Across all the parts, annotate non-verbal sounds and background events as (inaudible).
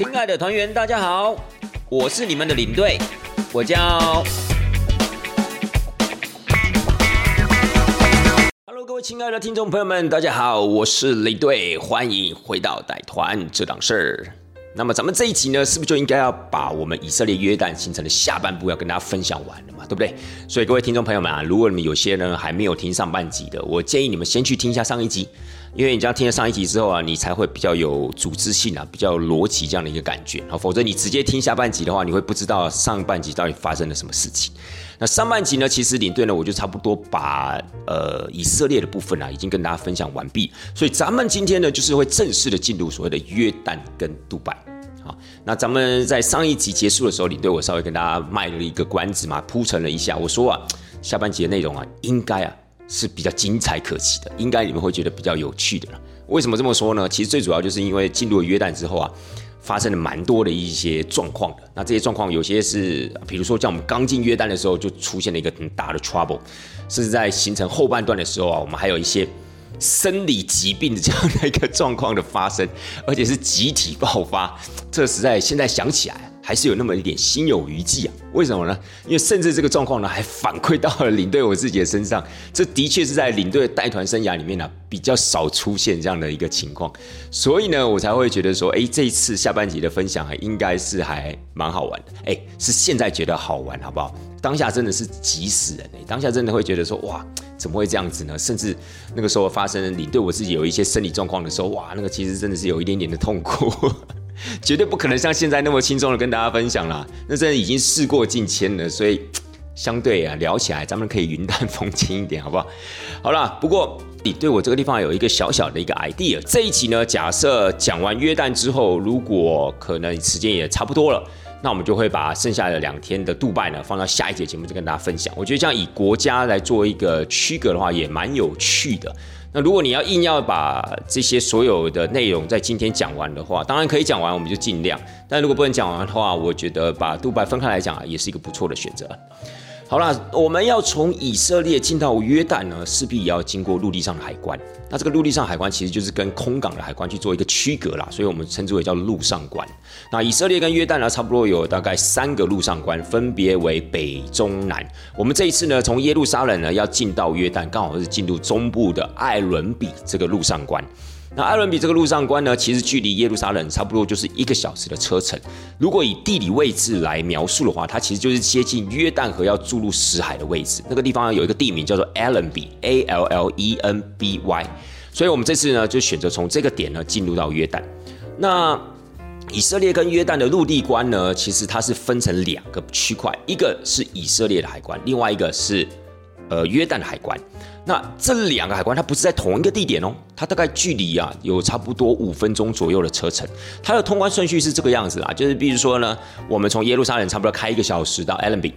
亲爱的团员，大家好，我是你们的领队，我叫。Hello，各位亲爱的听众朋友们，大家好，我是领队，欢迎回到带团这档事儿。那么咱们这一集呢，是不是就应该要把我们以色列约旦行程的下半部要跟大家分享完了嘛？对不对？所以各位听众朋友们啊，如果你们有些人还没有听上半集的，我建议你们先去听一下上一集。因为你这样听了上一集之后啊，你才会比较有组织性啊，比较逻辑这样的一个感觉啊。否则你直接听下半集的话，你会不知道上半集到底发生了什么事情。那上半集呢，其实领队呢，我就差不多把呃以色列的部分啊，已经跟大家分享完毕。所以咱们今天呢，就是会正式的进入所谓的约旦跟杜拜。好，那咱们在上一集结束的时候，领队我稍微跟大家卖了一个关子嘛，铺陈了一下，我说啊，下半集的内容啊，应该啊。是比较精彩可期的，应该你们会觉得比较有趣的了。为什么这么说呢？其实最主要就是因为进入了约旦之后啊，发生了蛮多的一些状况的。那这些状况有些是，比如说像我们刚进约旦的时候就出现了一个很大的 trouble，甚至在行程后半段的时候啊，我们还有一些生理疾病的这样的一个状况的发生，而且是集体爆发。这实在现在想起来。还是有那么一点心有余悸啊？为什么呢？因为甚至这个状况呢，还反馈到了领队我自己的身上。这的确是在领队带团生涯里面呢，比较少出现这样的一个情况。所以呢，我才会觉得说，哎，这一次下半集的分享还应该是还蛮好玩的。哎，是现在觉得好玩，好不好？当下真的是急死人哎！当下真的会觉得说，哇，怎么会这样子呢？甚至那个时候发生领队我自己有一些生理状况的时候，哇，那个其实真的是有一点点的痛苦。(laughs) 绝对不可能像现在那么轻松的跟大家分享啦，那真的已经事过境迁了，所以 (tsk) 相对啊聊起来，咱们可以云淡风轻一点，好不好？好了，不过你对我这个地方有一个小小的一个 idea，这一集呢，假设讲完约旦之后，如果可能时间也差不多了，那我们就会把剩下的两天的杜拜呢放到下一节节目再跟大家分享。我觉得这样以国家来做一个区隔的话，也蛮有趣的。那如果你要硬要把这些所有的内容在今天讲完的话，当然可以讲完，我们就尽量。但如果不能讲完的话，我觉得把杜拜分开来讲啊，也是一个不错的选择。好了，我们要从以色列进到约旦呢，势必也要经过陆地上的海关。那这个陆地上海关其实就是跟空港的海关去做一个区隔啦，所以我们称之为叫陆上关。那以色列跟约旦呢，差不多有大概三个陆上关，分别为北、中、南。我们这一次呢，从耶路撒冷呢要进到约旦，刚好是进入中部的艾伦比这个陆上关。那艾伦比这个陆上关呢，其实距离耶路撒冷差不多就是一个小时的车程。如果以地理位置来描述的话，它其实就是接近约旦河要注入死海的位置。那个地方有一个地名叫做 Allenby，A L L E N B Y。所以我们这次呢，就选择从这个点呢进入到约旦。那以色列跟约旦的陆地关呢，其实它是分成两个区块，一个是以色列的海关，另外一个是呃约旦的海关。那这两个海关它不是在同一个地点哦，它大概距离啊有差不多五分钟左右的车程。它的通关顺序是这个样子啊，就是比如说呢，我们从耶路撒冷差不多开一个小时到艾伦比，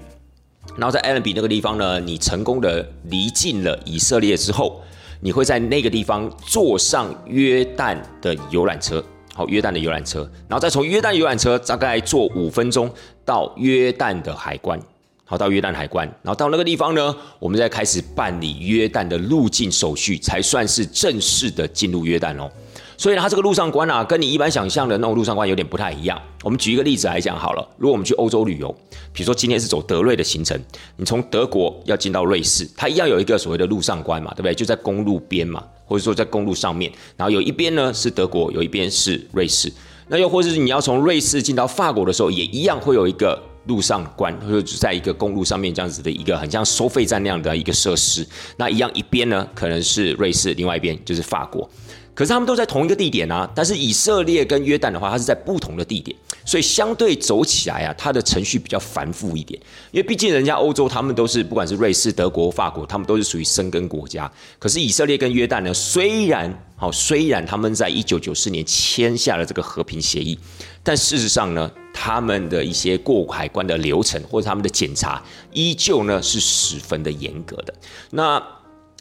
然后在艾伦比那个地方呢，你成功的离境了以色列之后，你会在那个地方坐上约旦的游览车，好，约旦的游览车，然后再从约旦游览车大概坐五分钟到约旦的海关。好，到约旦海关，然后到那个地方呢，我们再开始办理约旦的入境手续，才算是正式的进入约旦哦。所以，它这个路上关啊，跟你一般想象的那种路上关有点不太一样。我们举一个例子来讲好了，如果我们去欧洲旅游，比如说今天是走德瑞的行程，你从德国要进到瑞士，它一样有一个所谓的路上关嘛，对不对？就在公路边嘛，或者说在公路上面，然后有一边呢是德国，有一边是瑞士。那又或者是你要从瑞士进到法国的时候，也一样会有一个。路上关，或者在一个公路上面这样子的一个很像收费站那样的一个设施，那一样一边呢可能是瑞士，另外一边就是法国。可是他们都在同一个地点啊，但是以色列跟约旦的话，它是在不同的地点，所以相对走起来啊，它的程序比较繁复一点。因为毕竟人家欧洲，他们都是不管是瑞士、德国、法国，他们都是属于生根国家。可是以色列跟约旦呢，虽然好，虽然他们在一九九四年签下了这个和平协议，但事实上呢，他们的一些过海关的流程或者他们的检查，依旧呢是十分的严格的。那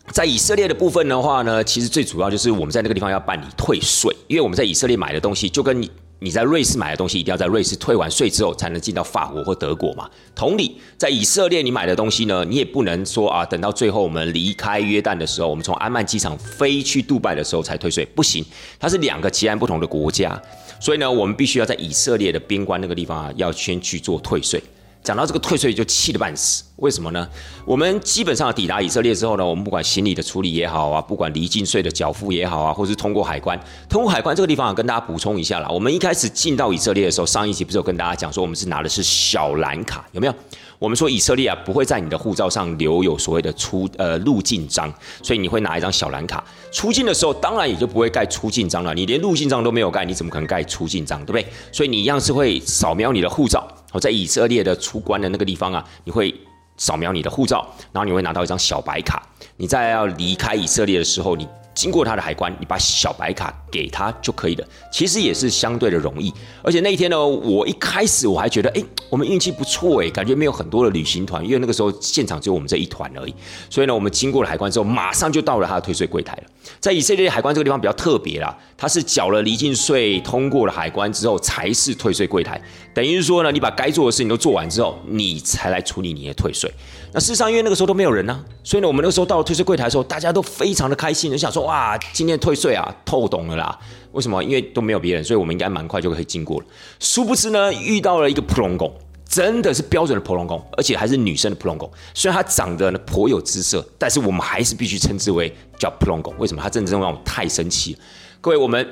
在以色列的部分的话呢，其实最主要就是我们在那个地方要办理退税，因为我们在以色列买的东西，就跟你在瑞士买的东西一定要在瑞士退完税之后才能进到法国或德国嘛。同理，在以色列你买的东西呢，你也不能说啊，等到最后我们离开约旦的时候，我们从安曼机场飞去杜拜的时候才退税，不行，它是两个截然不同的国家，所以呢，我们必须要在以色列的边关那个地方啊，要先去做退税。讲到这个退税就气得半死，为什么呢？我们基本上抵达以色列之后呢，我们不管行李的处理也好啊，不管离境税的缴付也好啊，或是通过海关，通过海关这个地方啊，跟大家补充一下啦。我们一开始进到以色列的时候，上一集不是有跟大家讲说，我们是拿的是小蓝卡，有没有？我们说以色列啊，不会在你的护照上留有所谓的出呃入境章，所以你会拿一张小蓝卡出境的时候，当然也就不会盖出境章了。你连入境章都没有盖，你怎么可能盖出境章，对不对？所以你一样是会扫描你的护照。我在以色列的出关的那个地方啊，你会扫描你的护照，然后你会拿到一张小白卡。你在要离开以色列的时候，你。经过他的海关，你把小白卡给他就可以了。其实也是相对的容易。而且那一天呢，我一开始我还觉得，哎，我们运气不错哎，感觉没有很多的旅行团，因为那个时候现场只有我们这一团而已。所以呢，我们经过了海关之后，马上就到了他的退税柜台了。在以色列海关这个地方比较特别啦，他是缴了离境税，通过了海关之后才是退税柜台。等于是说呢，你把该做的事情都做完之后，你才来处理你的退税。那事实上，因为那个时候都没有人呢，所以呢，我们那个时候到了退税柜台的时候，大家都非常的开心，就想说，哇，今天退税啊，透懂了啦。为什么？因为都没有别人，所以我们应该蛮快就可以经过了。殊不知呢，遇到了一个普龙宫，真的是标准的普龙宫，而且还是女生的普龙宫。虽然她长得呢颇有姿色，但是我们还是必须称之为叫普龙宫。为什么？她真的让我太神奇。各位，我们。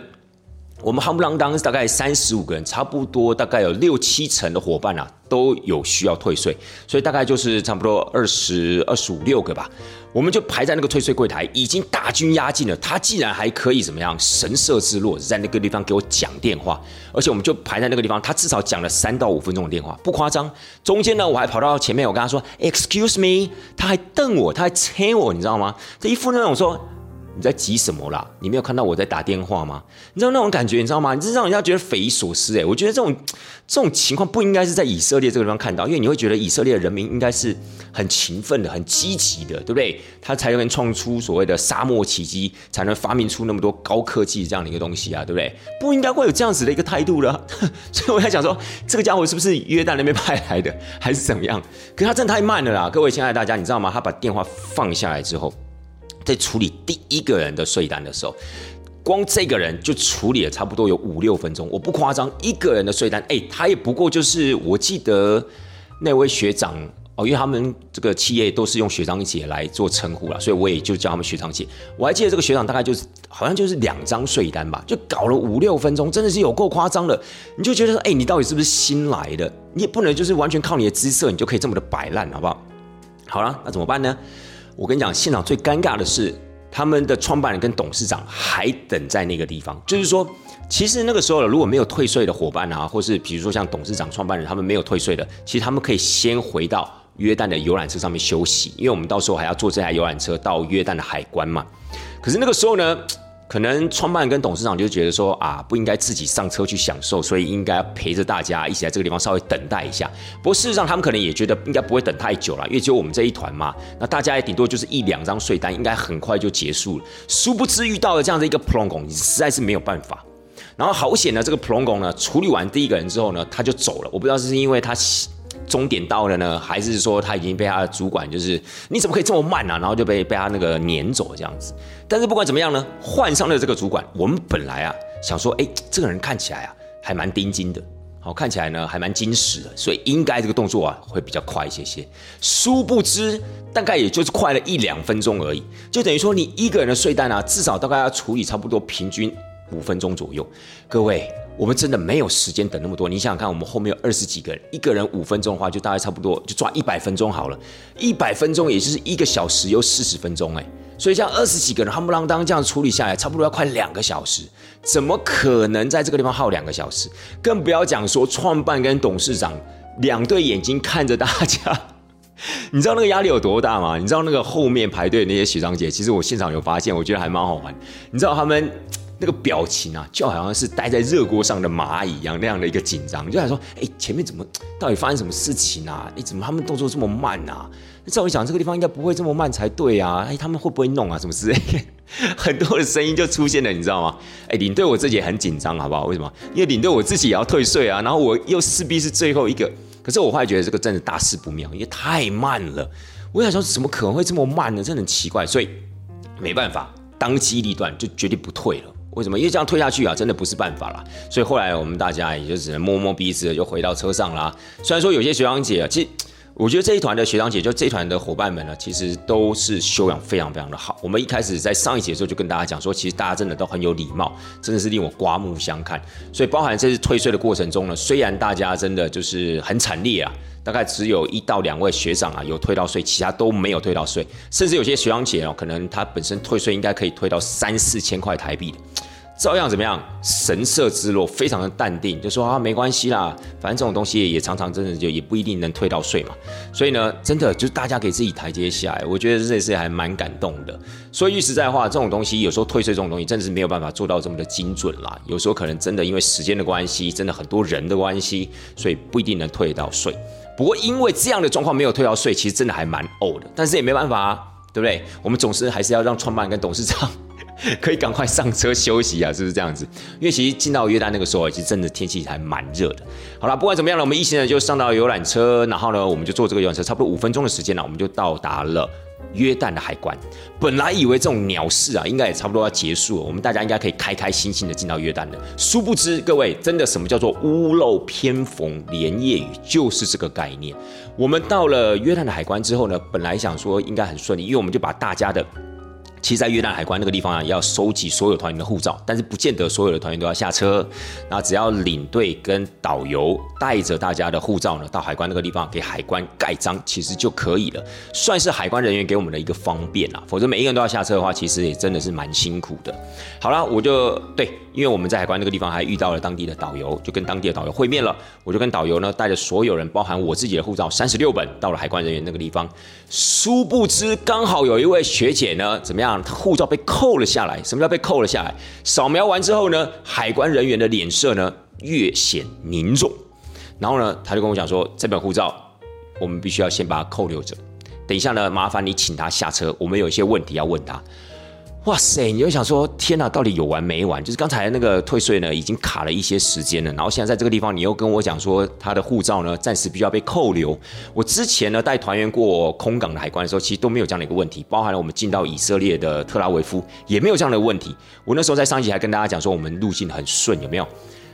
我们夯不啷当大概三十五个人，差不多大概有六七成的伙伴啊都有需要退税，所以大概就是差不多二十二十五六个吧。我们就排在那个退税柜台，已经大军压境了。他竟然还可以怎么样神色之落，在那个地方给我讲电话，而且我们就排在那个地方，他至少讲了三到五分钟的电话，不夸张。中间呢，我还跑到前面，我跟他说 “excuse me”，他还瞪我，他还催我，你知道吗？这一副那种说。你在急什么啦？你没有看到我在打电话吗？你知道那种感觉，你知道吗？你是让人家觉得匪夷所思哎！我觉得这种这种情况不应该是在以色列这个地方看到，因为你会觉得以色列的人民应该是很勤奋的、很积极的，对不对？他才能创出所谓的沙漠奇迹，才能发明出那么多高科技这样的一个东西啊，对不对？不应该会有这样子的一个态度的。(laughs) 所以我在想说，这个家伙是不是约旦那边派来的，还是怎么样？可是他真的太慢了啦！各位亲爱的大家，你知道吗？他把电话放下来之后。在处理第一个人的税单的时候，光这个人就处理了差不多有五六分钟，我不夸张，一个人的税单，哎，他也不过就是我记得那位学长哦，因为他们这个企业都是用学长姐来做称呼了，所以我也就叫他们学长姐。我还记得这个学长大概就是好像就是两张税单吧，就搞了五六分钟，真的是有够夸张的。你就觉得说，哎，你到底是不是新来的？你也不能就是完全靠你的姿色，你就可以这么的摆烂，好不好？好了，那怎么办呢？我跟你讲，现场最尴尬的是，他们的创办人跟董事长还等在那个地方。就是说，其实那个时候如果没有退税的伙伴啊，或是比如说像董事长、创办人他们没有退税的，其实他们可以先回到约旦的游览车上面休息，因为我们到时候还要坐这台游览车到约旦的海关嘛。可是那个时候呢？可能创办跟董事长就觉得说啊，不应该自己上车去享受，所以应该陪着大家一起在这个地方稍微等待一下。不过事实上，他们可能也觉得应该不会等太久了，因为只有我们这一团嘛，那大家也顶多就是一两张税单，应该很快就结束了。殊不知遇到了这样的一个普隆工，你实在是没有办法。然后好险呢，这个普隆工呢处理完第一个人之后呢，他就走了。我不知道是因为他。终点到了呢，还是说他已经被他的主管就是你怎么可以这么慢啊？然后就被被他那个撵走这样子。但是不管怎么样呢，换上了这个主管，我们本来啊想说，哎，这个人看起来啊还蛮钉金的，好看起来呢还蛮矜持的，所以应该这个动作啊会比较快一些些。殊不知，大概也就是快了一两分钟而已，就等于说你一个人的税单啊，至少大概要处理差不多平均五分钟左右。各位。我们真的没有时间等那么多。你想想看，我们后面有二十几个人，一个人五分钟的话，就大概差不多就抓一百分钟好了。一百分钟也就是一个小时又四十分钟哎，所以像二十几个人夯不啷当这样处理下来，差不多要快两个小时。怎么可能在这个地方耗两个小时？更不要讲说创办跟董事长两对眼睛看着大家，(laughs) 你知道那个压力有多大吗？你知道那个后面排队那些学长姐，其实我现场有发现，我觉得还蛮好玩。你知道他们。那个表情啊，就好像是待在热锅上的蚂蚁一样，那样的一个紧张，就想说，哎，前面怎么到底发生什么事情啊？哎，怎么他们动作这么慢啊？那照理讲，这个地方应该不会这么慢才对啊！哎，他们会不会弄啊？什么之类？(laughs) 很多的声音就出现了，你知道吗？哎，领队我自己也很紧张，好不好？为什么？因为领队我自己也要退税啊，然后我又势必是最后一个。可是我后来觉得这个真的大事不妙，因为太慢了。我想说，怎么可能会这么慢呢？真的很奇怪，所以没办法，当机立断就决定不退了。为什么？因为这样退下去啊，真的不是办法了。所以后来我们大家也就只能摸摸鼻子，就回到车上啦。虽然说有些学长姐，其实。我觉得这一团的学长姐，就这一团的伙伴们呢，其实都是修养非常非常的好。我们一开始在上一节的时候就跟大家讲说，其实大家真的都很有礼貌，真的是令我刮目相看。所以包含这次退税的过程中呢，虽然大家真的就是很惨烈啊，大概只有一到两位学长啊有退到税，其他都没有退到税，甚至有些学长姐哦，可能他本身退税应该可以退到三四千块台币。照样怎么样？神色之落，非常的淡定，就说啊，没关系啦，反正这种东西也常常真的就也不一定能退到税嘛。所以呢，真的就是大家给自己台阶下来，我觉得这也是还蛮感动的。说句实在话，这种东西有时候退税这种东西真的是没有办法做到这么的精准啦。有时候可能真的因为时间的关系，真的很多人的关系，所以不一定能退到税。不过因为这样的状况没有退到税，其实真的还蛮呕的。但是也没办法啊，对不对？我们总是还是要让创办跟董事长。(laughs) 可以赶快上车休息啊，是不是这样子？因为其实进到约旦那个时候，其实真的天气还蛮热的。好了，不管怎么样了，我们一行人就上到游览车，然后呢，我们就坐这个游览车，差不多五分钟的时间呢，我们就到达了约旦的海关。本来以为这种鸟事啊，应该也差不多要结束了，我们大家应该可以开开心心的进到约旦的。殊不知，各位真的什么叫做屋漏偏逢连夜雨，就是这个概念。我们到了约旦的海关之后呢，本来想说应该很顺利，因为我们就把大家的。其实，在越南海关那个地方啊，要收集所有团员的护照，但是不见得所有的团员都要下车。那只要领队跟导游带着大家的护照呢，到海关那个地方给海关盖章，其实就可以了，算是海关人员给我们的一个方便啦。否则每一个人都要下车的话，其实也真的是蛮辛苦的。好了，我就对。因为我们在海关那个地方还遇到了当地的导游，就跟当地的导游会面了。我就跟导游呢带着所有人，包含我自己的护照三十六本，到了海关人员那个地方。殊不知，刚好有一位学姐呢，怎么样？他护照被扣了下来。什么叫被扣了下来？扫描完之后呢，海关人员的脸色呢越显凝重。然后呢，他就跟我讲说，这本护照我们必须要先把它扣留着。等一下呢，麻烦你请他下车，我们有一些问题要问他。哇塞！你就想说，天哪，到底有完没完？就是刚才那个退税呢，已经卡了一些时间了，然后现在在这个地方，你又跟我讲说，他的护照呢，暂时必须要被扣留。我之前呢带团员过空港的海关的时候，其实都没有这样的一个问题，包含了我们进到以色列的特拉维夫也没有这样的问题。我那时候在上一集还跟大家讲说，我们路径很顺，有没有？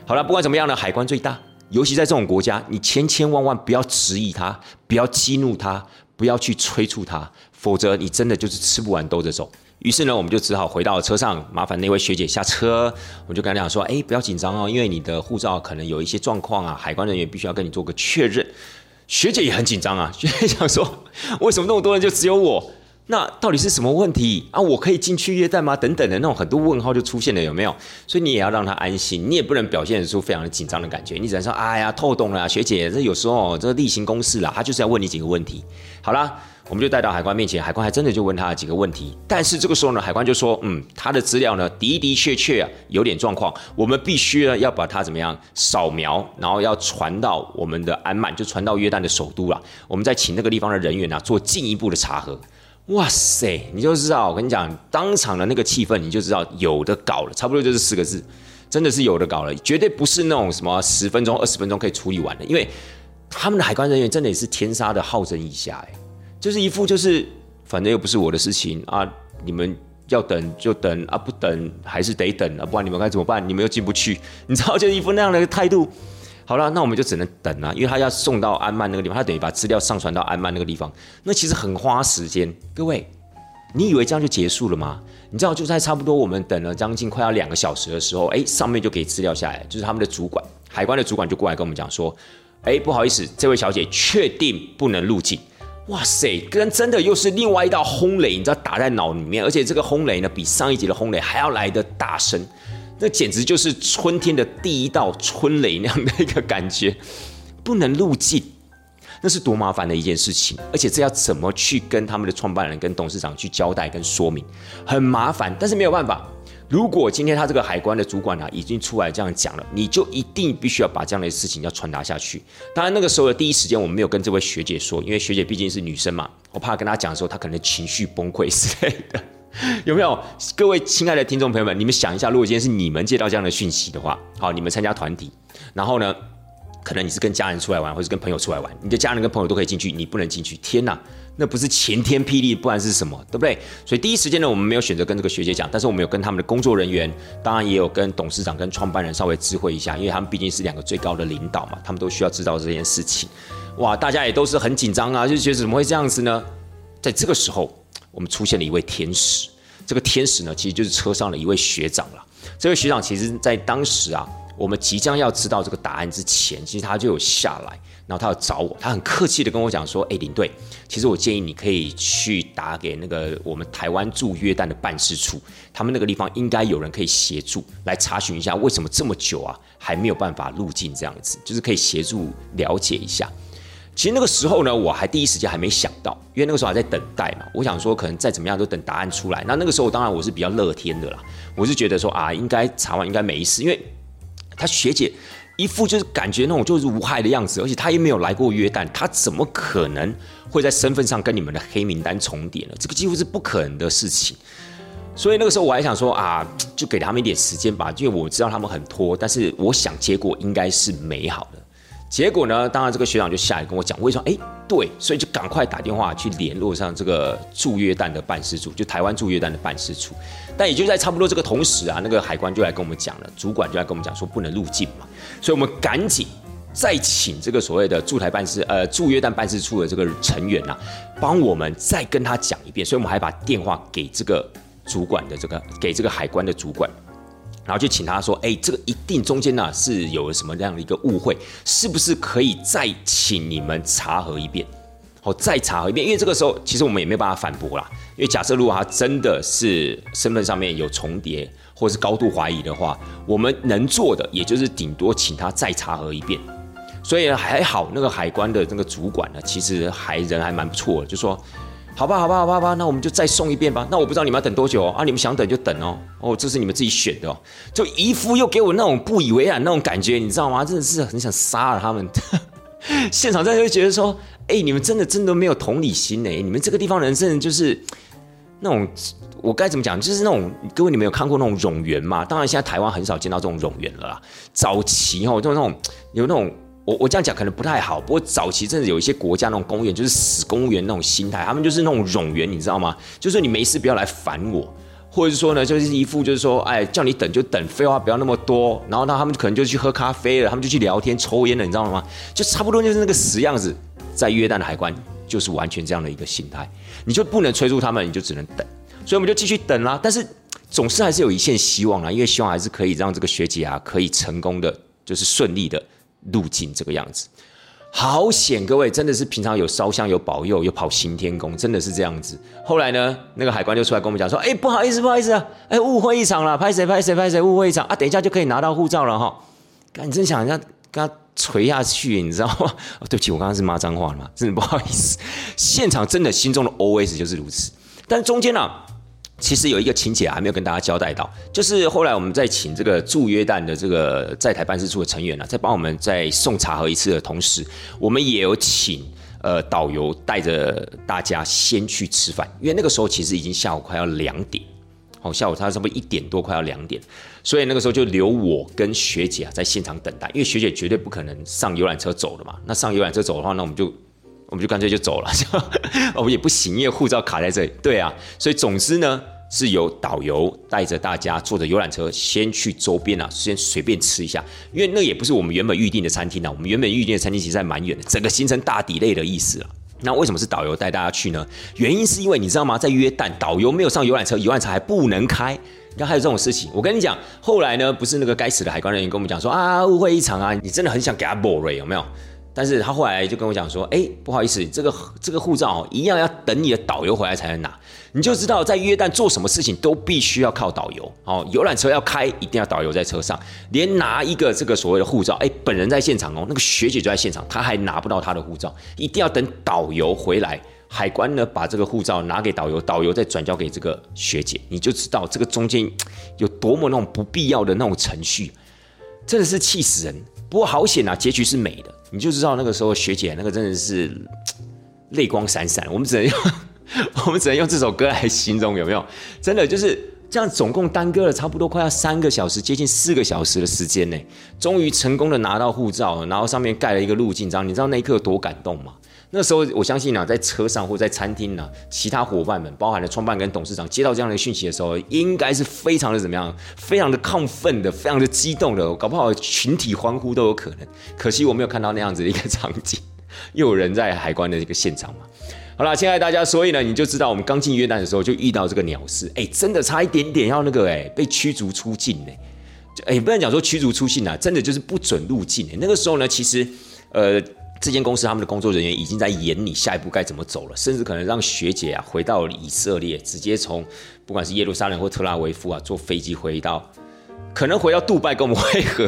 好了，不管怎么样呢，海关最大，尤其在这种国家，你千千万万不要质疑他，不要激怒他，不要去催促他，否则你真的就是吃不完兜着走。于是呢，我们就只好回到车上，麻烦那位学姐下车。我就跟她讲说：“哎，不要紧张哦，因为你的护照可能有一些状况啊，海关人员必须要跟你做个确认。”学姐也很紧张啊，(laughs) 学姐想说：“为什么那么多人就只有我？那到底是什么问题啊？我可以进去约旦吗？等等的那种很多问号就出现了，有没有？所以你也要让她安心，你也不能表现出非常的紧张的感觉，你只能说：哎呀，透懂了，学姐，这有时候这例行公事啦，他就是要问你几个问题。好啦。”我们就带到海关面前，海关还真的就问他几个问题，但是这个时候呢，海关就说，嗯，他的资料呢的的确确啊有点状况，我们必须呢要把它怎么样扫描，然后要传到我们的安曼，就传到约旦的首都了。我们再请那个地方的人员啊做进一步的查核。哇塞，你就知道，我跟你讲，当场的那个气氛，你就知道有的搞了，差不多就是四个字，真的是有的搞了，绝对不是那种什么十分钟、二十分钟可以处理完的，因为他们的海关人员真的也是天杀的好整以暇哎。就是一副就是，反正又不是我的事情啊，你们要等就等啊，不等还是得等啊，不然你们该怎么办？你们又进不去，(laughs) 你知道，就是一副那样的态度。好了，那我们就只能等啊，因为他要送到安曼那个地方，他等于把资料上传到安曼那个地方，那其实很花时间。各位，你以为这样就结束了吗？你知道，就在差不多我们等了将近快要两个小时的时候，哎，上面就给资料下来，就是他们的主管，海关的主管就过来跟我们讲说，哎，不好意思，这位小姐确定不能入境。哇塞，跟真的又是另外一道轰雷，你知道打在脑里面，而且这个轰雷呢，比上一集的轰雷还要来的大声，那简直就是春天的第一道春雷那样的一个感觉，不能入境，那是多麻烦的一件事情，而且这要怎么去跟他们的创办人、跟董事长去交代跟说明，很麻烦，但是没有办法。如果今天他这个海关的主管啊已经出来这样讲了，你就一定必须要把这样的事情要传达下去。当然那个时候的第一时间我们没有跟这位学姐说，因为学姐毕竟是女生嘛，我怕跟她讲的时候她可能情绪崩溃之类的。有没有？各位亲爱的听众朋友们，你们想一下，如果今天是你们接到这样的讯息的话，好，你们参加团体，然后呢，可能你是跟家人出来玩，或是跟朋友出来玩，你的家人跟朋友都可以进去，你不能进去，天哪！那不是晴天霹雳，不然是什么？对不对？所以第一时间呢，我们没有选择跟这个学姐讲，但是我们有跟他们的工作人员，当然也有跟董事长、跟创办人稍微知会一下，因为他们毕竟是两个最高的领导嘛，他们都需要知道这件事情。哇，大家也都是很紧张啊，就觉得怎么会这样子呢？在这个时候，我们出现了一位天使。这个天使呢，其实就是车上的一位学长了。这位学长其实，在当时啊，我们即将要知道这个答案之前，其实他就有下来。然后他要找我，他很客气的跟我讲说：“哎，领队，其实我建议你可以去打给那个我们台湾驻约旦的办事处，他们那个地方应该有人可以协助来查询一下，为什么这么久啊还没有办法入境这样子，就是可以协助了解一下。其实那个时候呢，我还第一时间还没想到，因为那个时候还在等待嘛。我想说，可能再怎么样都等答案出来。那那个时候当然我是比较乐天的啦，我是觉得说啊，应该查完应该没事，因为他学姐。”一副就是感觉那种就是无害的样子，而且他也没有来过约旦，他怎么可能会在身份上跟你们的黑名单重叠呢？这个几乎是不可能的事情。所以那个时候我还想说啊，就给他们一点时间吧，因为我知道他们很拖，但是我想结果应该是美好的。结果呢？当然，这个学长就下来跟我讲，为什么？哎，对，所以就赶快打电话去联络上这个驻约旦的办事处，就台湾驻约旦的办事处。但也就在差不多这个同时啊，那个海关就来跟我们讲了，主管就来跟我们讲说不能入境嘛，所以我们赶紧再请这个所谓的驻台办事呃驻约旦办事处的这个成员呐，帮我们再跟他讲一遍。所以我们还把电话给这个主管的这个给这个海关的主管。然后就请他说：“哎，这个一定中间呢是有什么样的一个误会，是不是可以再请你们查核一遍？哦，再查核一遍，因为这个时候其实我们也没有办法反驳啦。因为假设如果他真的是身份上面有重叠，或是高度怀疑的话，我们能做的也就是顶多请他再查核一遍。所以还好，那个海关的那个主管呢，其实还人还蛮不错的，就说。”好吧，好吧，好吧，好吧，那我们就再送一遍吧。那我不知道你们要等多久哦。啊，你们想等就等哦。哦，这是你们自己选的哦。就姨夫又给我那种不以为然那种感觉，你知道吗？真的是很想杀了他们。(laughs) 现场在就觉得说，哎，你们真的真的没有同理心哎。你们这个地方人真的就是那种，我该怎么讲？就是那种各位，你们有看过那种冗员吗？当然，现在台湾很少见到这种冗员了啦。早期哦，就那种有那种。我我这样讲可能不太好，不过早期真的有一些国家那种公务员就是死公务员那种心态，他们就是那种冗员，你知道吗？就是你没事不要来烦我，或者是说呢，就是一副就是说，哎，叫你等就等，废话不要那么多。然后呢，他们可能就去喝咖啡了，他们就去聊天、抽烟了，你知道吗？就差不多就是那个死样子。在约旦的海关就是完全这样的一个心态，你就不能催促他们，你就只能等。所以我们就继续等啦。但是总是还是有一线希望啦，因为希望还是可以让这个学姐啊可以成功的，就是顺利的。路径这个样子，好险！各位真的是平常有烧香、有保佑、有跑行天宫，真的是这样子。后来呢，那个海关就出来跟我们讲说：“哎，不好意思，不好意思啊，哎，误会一场了，拍谁拍谁拍谁，误会一场啊，等一下就可以拿到护照了哈。”干，真想一下跟他锤下去，你知道吗？(laughs) 对不起，我刚刚是骂脏话了嘛，(laughs) 真的不好意思。现场真的心中的 OS 就是如此，但中间呢？其实有一个情节还没有跟大家交代到，就是后来我们在请这个驻约旦的这个在台办事处的成员呢，在帮我们在送茶盒一次的同时，我们也有请呃导游带着大家先去吃饭，因为那个时候其实已经下午快要两点，好，下午差不多一点多快要两点，所以那个时候就留我跟学姐啊在现场等待，因为学姐绝对不可能上游览车走了嘛，那上游览车走的话，那我们就。我们就干脆就走了，就 (laughs) 我们也不行，因为护照卡在这里。对啊，所以总之呢，是由导游带着大家坐着游览车，先去周边啊，先随便吃一下，因为那也不是我们原本预定的餐厅啊。我们原本预定的餐厅其实还蛮远的，整个行程大抵类的意思啊。那为什么是导游带大家去呢？原因是因为你知道吗？在约旦，导游没有上游览车，游览车还不能开。你看还有这种事情，我跟你讲，后来呢，不是那个该死的海关人员跟我们讲说啊，误会一场啊，你真的很想给他 b o 有没有？但是他后来就跟我讲说，哎，不好意思，这个这个护照一样要等你的导游回来才能拿。你就知道在约旦做什么事情都必须要靠导游。哦，游览车要开，一定要导游在车上。连拿一个这个所谓的护照，哎，本人在现场哦，那个学姐就在现场，她还拿不到她的护照，一定要等导游回来，海关呢把这个护照拿给导游，导游再转交给这个学姐，你就知道这个中间有多么那种不必要的那种程序，真的是气死人。不过好险啊，结局是美的。你就知道那个时候学姐那个真的是泪光闪闪，我们只能用 (laughs) 我们只能用这首歌来形容，有没有？真的就是这样，总共耽搁了差不多快要三个小时，接近四个小时的时间呢。终于成功的拿到护照，然后上面盖了一个入境章，你知道那一刻有多感动吗？那时候我相信啊，在车上或在餐厅呢，其他伙伴们，包含了创办跟董事长，接到这样的讯息的时候，应该是非常的怎么样？非常的亢奋的，非常的激动的，搞不好群体欢呼都有可能。可惜我没有看到那样子的一个场景，又有人在海关的一个现场嘛。好了，亲爱的大家，所以呢，你就知道我们刚进约旦的时候就遇到这个鸟事，哎，真的差一点点要那个哎被驱逐出境呢。哎，不能讲说驱逐出境啊，真的就是不准入境哎。那个时候呢，其实呃。这间公司他们的工作人员已经在演你下一步该怎么走了，甚至可能让学姐啊回到以色列，直接从不管是耶路撒冷或特拉维夫啊坐飞机回到，可能回到杜拜跟我们会合。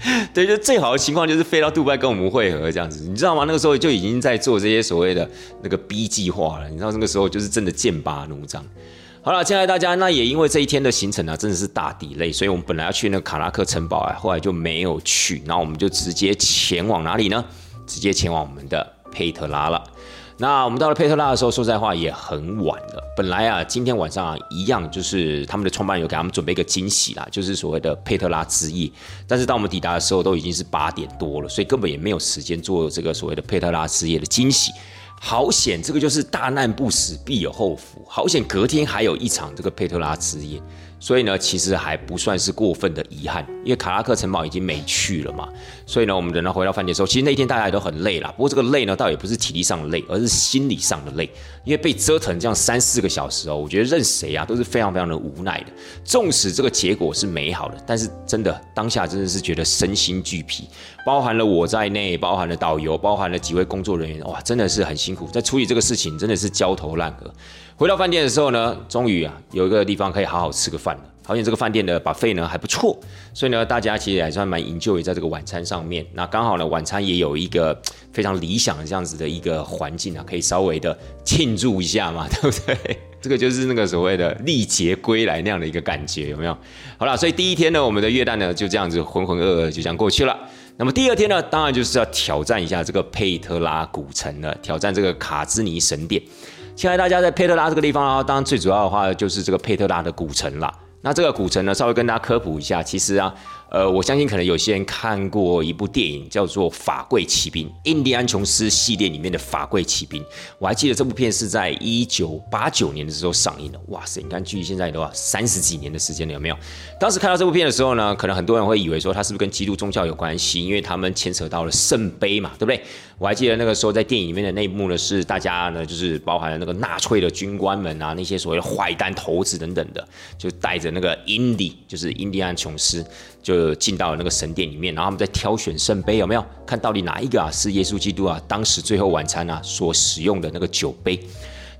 (laughs) 对，就最好的情况就是飞到杜拜跟我们会合这样子，你知道吗？那个时候就已经在做这些所谓的那个 B 计划了。你知道那个时候就是真的剑拔弩张。好了，亲爱的大家，那也因为这一天的行程呢，真的是大底累，所以我们本来要去那个卡拉克城堡啊，后来就没有去，然后我们就直接前往哪里呢？直接前往我们的佩特拉了。那我们到了佩特拉的时候，说实在话也很晚了。本来啊，今天晚上啊，一样就是他们的创办人有给他们准备一个惊喜啦，就是所谓的佩特拉之夜。但是当我们抵达的时候，都已经是八点多了，所以根本也没有时间做这个所谓的佩特拉之夜的惊喜。好险，这个就是大难不死必有后福。好险，隔天还有一场这个佩特拉之夜。所以呢，其实还不算是过分的遗憾，因为卡拉克城堡已经没去了嘛。所以呢，我们等到回到饭店的时候，其实那天大家也都很累了。不过这个累呢，倒也不是体力上的累，而是心理上的累。因为被折腾这样三四个小时哦，我觉得任谁啊都是非常非常的无奈的。纵使这个结果是美好的，但是真的当下真的是觉得身心俱疲，包含了我在内，包含了导游，包含了几位工作人员，哇，真的是很辛苦，在处理这个事情真的是焦头烂额。回到饭店的时候呢，终于啊有一个地方可以好好吃个饭了。好像这个饭店的把费呢还不错，所以呢大家其实还算蛮营救也在这个晚餐上面。那刚好呢晚餐也有一个非常理想的这样子的一个环境啊，可以稍微的庆祝一下嘛，对不对？(laughs) 这个就是那个所谓的历劫归来那样的一个感觉，有没有？好了，所以第一天呢，我们的月旦呢就这样子浑浑噩噩就这样过去了。那么第二天呢，当然就是要挑战一下这个佩特拉古城了，挑战这个卡兹尼神殿。现在大家在佩特拉这个地方啊，当然最主要的话就是这个佩特拉的古城啦。那这个古城呢，稍微跟大家科普一下，其实啊。呃，我相信可能有些人看过一部电影，叫做《法贵骑兵》，印第安琼斯系列里面的《法贵骑兵》。我还记得这部片是在一九八九年的时候上映的。哇塞，你看距离现在的话三十几年的时间了，有没有？当时看到这部片的时候呢，可能很多人会以为说它是不是跟基督宗教有关系，因为他们牵扯到了圣杯嘛，对不对？我还记得那个时候在电影里面的那一幕呢，是大家呢就是包含了那个纳粹的军官们啊，那些所谓的坏蛋头子等等的，就带着那个印第，就是印第安琼斯。就进到了那个神殿里面，然后他们在挑选圣杯，有没有看到底哪一个啊是耶稣基督啊当时最后晚餐啊所使用的那个酒杯？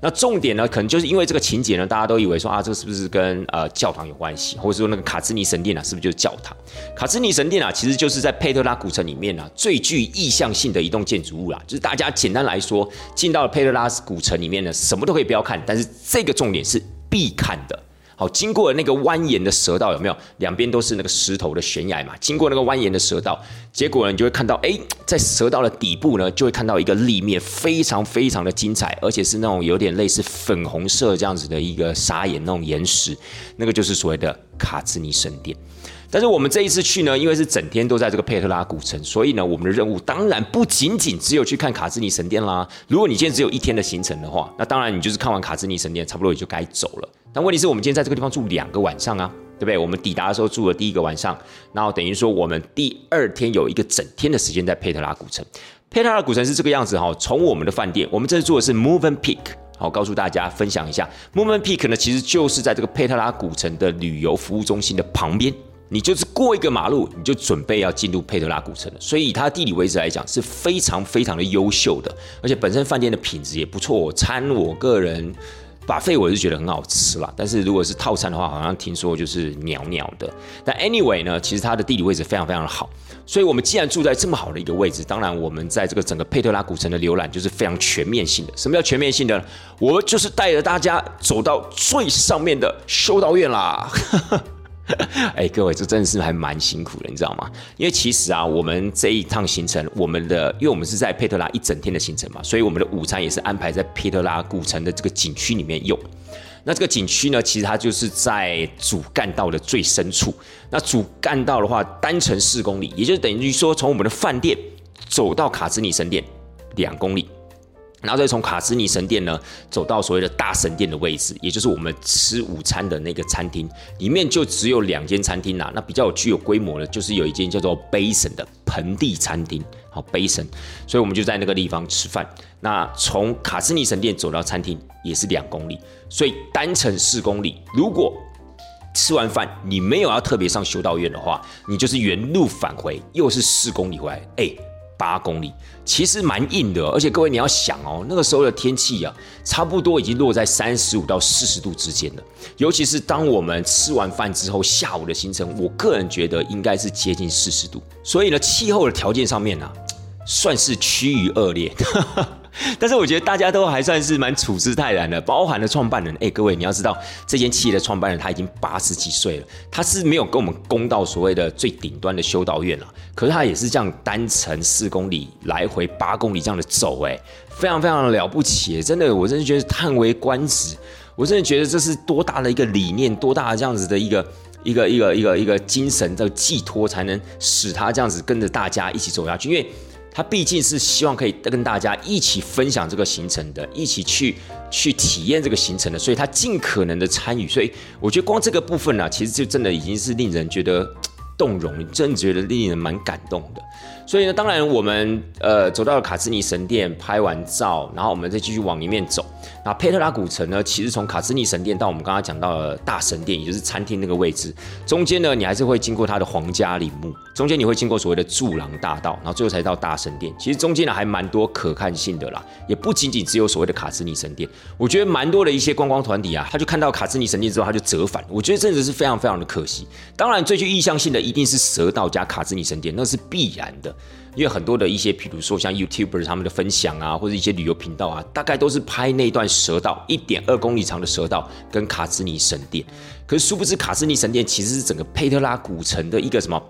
那重点呢，可能就是因为这个情节呢，大家都以为说啊，这是不是跟呃教堂有关系，或者说那个卡兹尼神殿啊，是不是就是教堂？卡兹尼神殿啊，其实就是在佩特拉古城里面啊最具意向性的一栋建筑物啦。就是大家简单来说，进到了佩特拉古城里面呢，什么都可以不要看，但是这个重点是必看的。好，经过那个蜿蜒的蛇道，有没有？两边都是那个石头的悬崖嘛。经过那个蜿蜒的蛇道，结果呢，你就会看到，哎，在蛇道的底部呢，就会看到一个立面非常非常的精彩，而且是那种有点类似粉红色这样子的一个砂岩那种岩石，那个就是所谓的卡兹尼神殿。但是我们这一次去呢，因为是整天都在这个佩特拉古城，所以呢，我们的任务当然不仅仅只有去看卡兹尼神殿啦。如果你今天只有一天的行程的话，那当然你就是看完卡兹尼神殿，差不多也就该走了。但问题是我们今天在这个地方住两个晚上啊，对不对？我们抵达的时候住了第一个晚上，然后等于说我们第二天有一个整天的时间在佩特拉古城。佩特拉古城是这个样子哈，从我们的饭店，我们这次住的是 Moven Peak，好，告诉大家分享一下，Moven Peak 呢其实就是在这个佩特拉古城的旅游服务中心的旁边。你就是过一个马路，你就准备要进入佩特拉古城了。所以以它地理位置来讲，是非常非常的优秀的，而且本身饭店的品质也不错。餐我个人把费我是觉得很好吃啦，但是如果是套餐的话，好像听说就是鸟鸟的。但 anyway 呢，其实它的地理位置非常非常的好。所以我们既然住在这么好的一个位置，当然我们在这个整个佩特拉古城的浏览就是非常全面性的。什么叫全面性的？我就是带着大家走到最上面的修道院啦。(laughs) 哎，各位，这真的是还蛮辛苦的，你知道吗？因为其实啊，我们这一趟行程，我们的因为我们是在佩特拉一整天的行程嘛，所以我们的午餐也是安排在佩特拉古城的这个景区里面用。那这个景区呢，其实它就是在主干道的最深处。那主干道的话，单程四公里，也就等于说从我们的饭店走到卡兹尼神殿两公里。然后再从卡斯尼神殿呢走到所谓的大神殿的位置，也就是我们吃午餐的那个餐厅，里面就只有两间餐厅啦。那比较具有规模的，就是有一间叫做 Basin 的盆地餐厅，好 Basin，所以我们就在那个地方吃饭。那从卡斯尼神殿走到餐厅也是两公里，所以单程四公里。如果吃完饭你没有要特别上修道院的话，你就是原路返回，又是四公里回来，哎。八公里其实蛮硬的，而且各位你要想哦，那个时候的天气啊，差不多已经落在三十五到四十度之间了。尤其是当我们吃完饭之后，下午的行程，我个人觉得应该是接近四十度。所以呢，气候的条件上面呢，算是趋于恶劣。(laughs) 但是我觉得大家都还算是蛮处之泰然的，包含了创办人。哎，各位你要知道，这间企业的创办人他已经八十几岁了，他是没有跟我们攻到所谓的最顶端的修道院了。可是他也是这样单程四公里，来回八公里这样的走，哎，非常非常的了不起，真的，我真的觉得叹为观止。我真的觉得这是多大的一个理念，多大的这样子的一个一个一个一个一个精神的寄托，才能使他这样子跟着大家一起走下去，因为。他毕竟是希望可以跟大家一起分享这个行程的，一起去去体验这个行程的，所以他尽可能的参与。所以我觉得光这个部分呢，其实就真的已经是令人觉得动容，真的觉得令人蛮感动的。所以呢，当然我们呃走到了卡兹尼神殿，拍完照，然后我们再继续往里面走。那佩特拉古城呢，其实从卡兹尼神殿到我们刚刚讲到的大神殿，也就是餐厅那个位置，中间呢，你还是会经过它的皇家陵墓，中间你会经过所谓的柱廊大道，然后最后才到大神殿。其实中间呢还蛮多可看性的啦，也不仅仅只有所谓的卡兹尼神殿。我觉得蛮多的一些观光团体啊，他就看到卡兹尼神殿之后，他就折返。我觉得真的是非常非常的可惜。当然，最具意向性的一定是蛇道加卡兹尼神殿，那是必然的。因为很多的一些，比如说像 YouTuber 他们的分享啊，或者一些旅游频道啊，大概都是拍那段蛇道一点二公里长的蛇道跟卡兹尼神殿。可是殊不知，卡兹尼神殿其实是整个佩特拉古城的一个什么？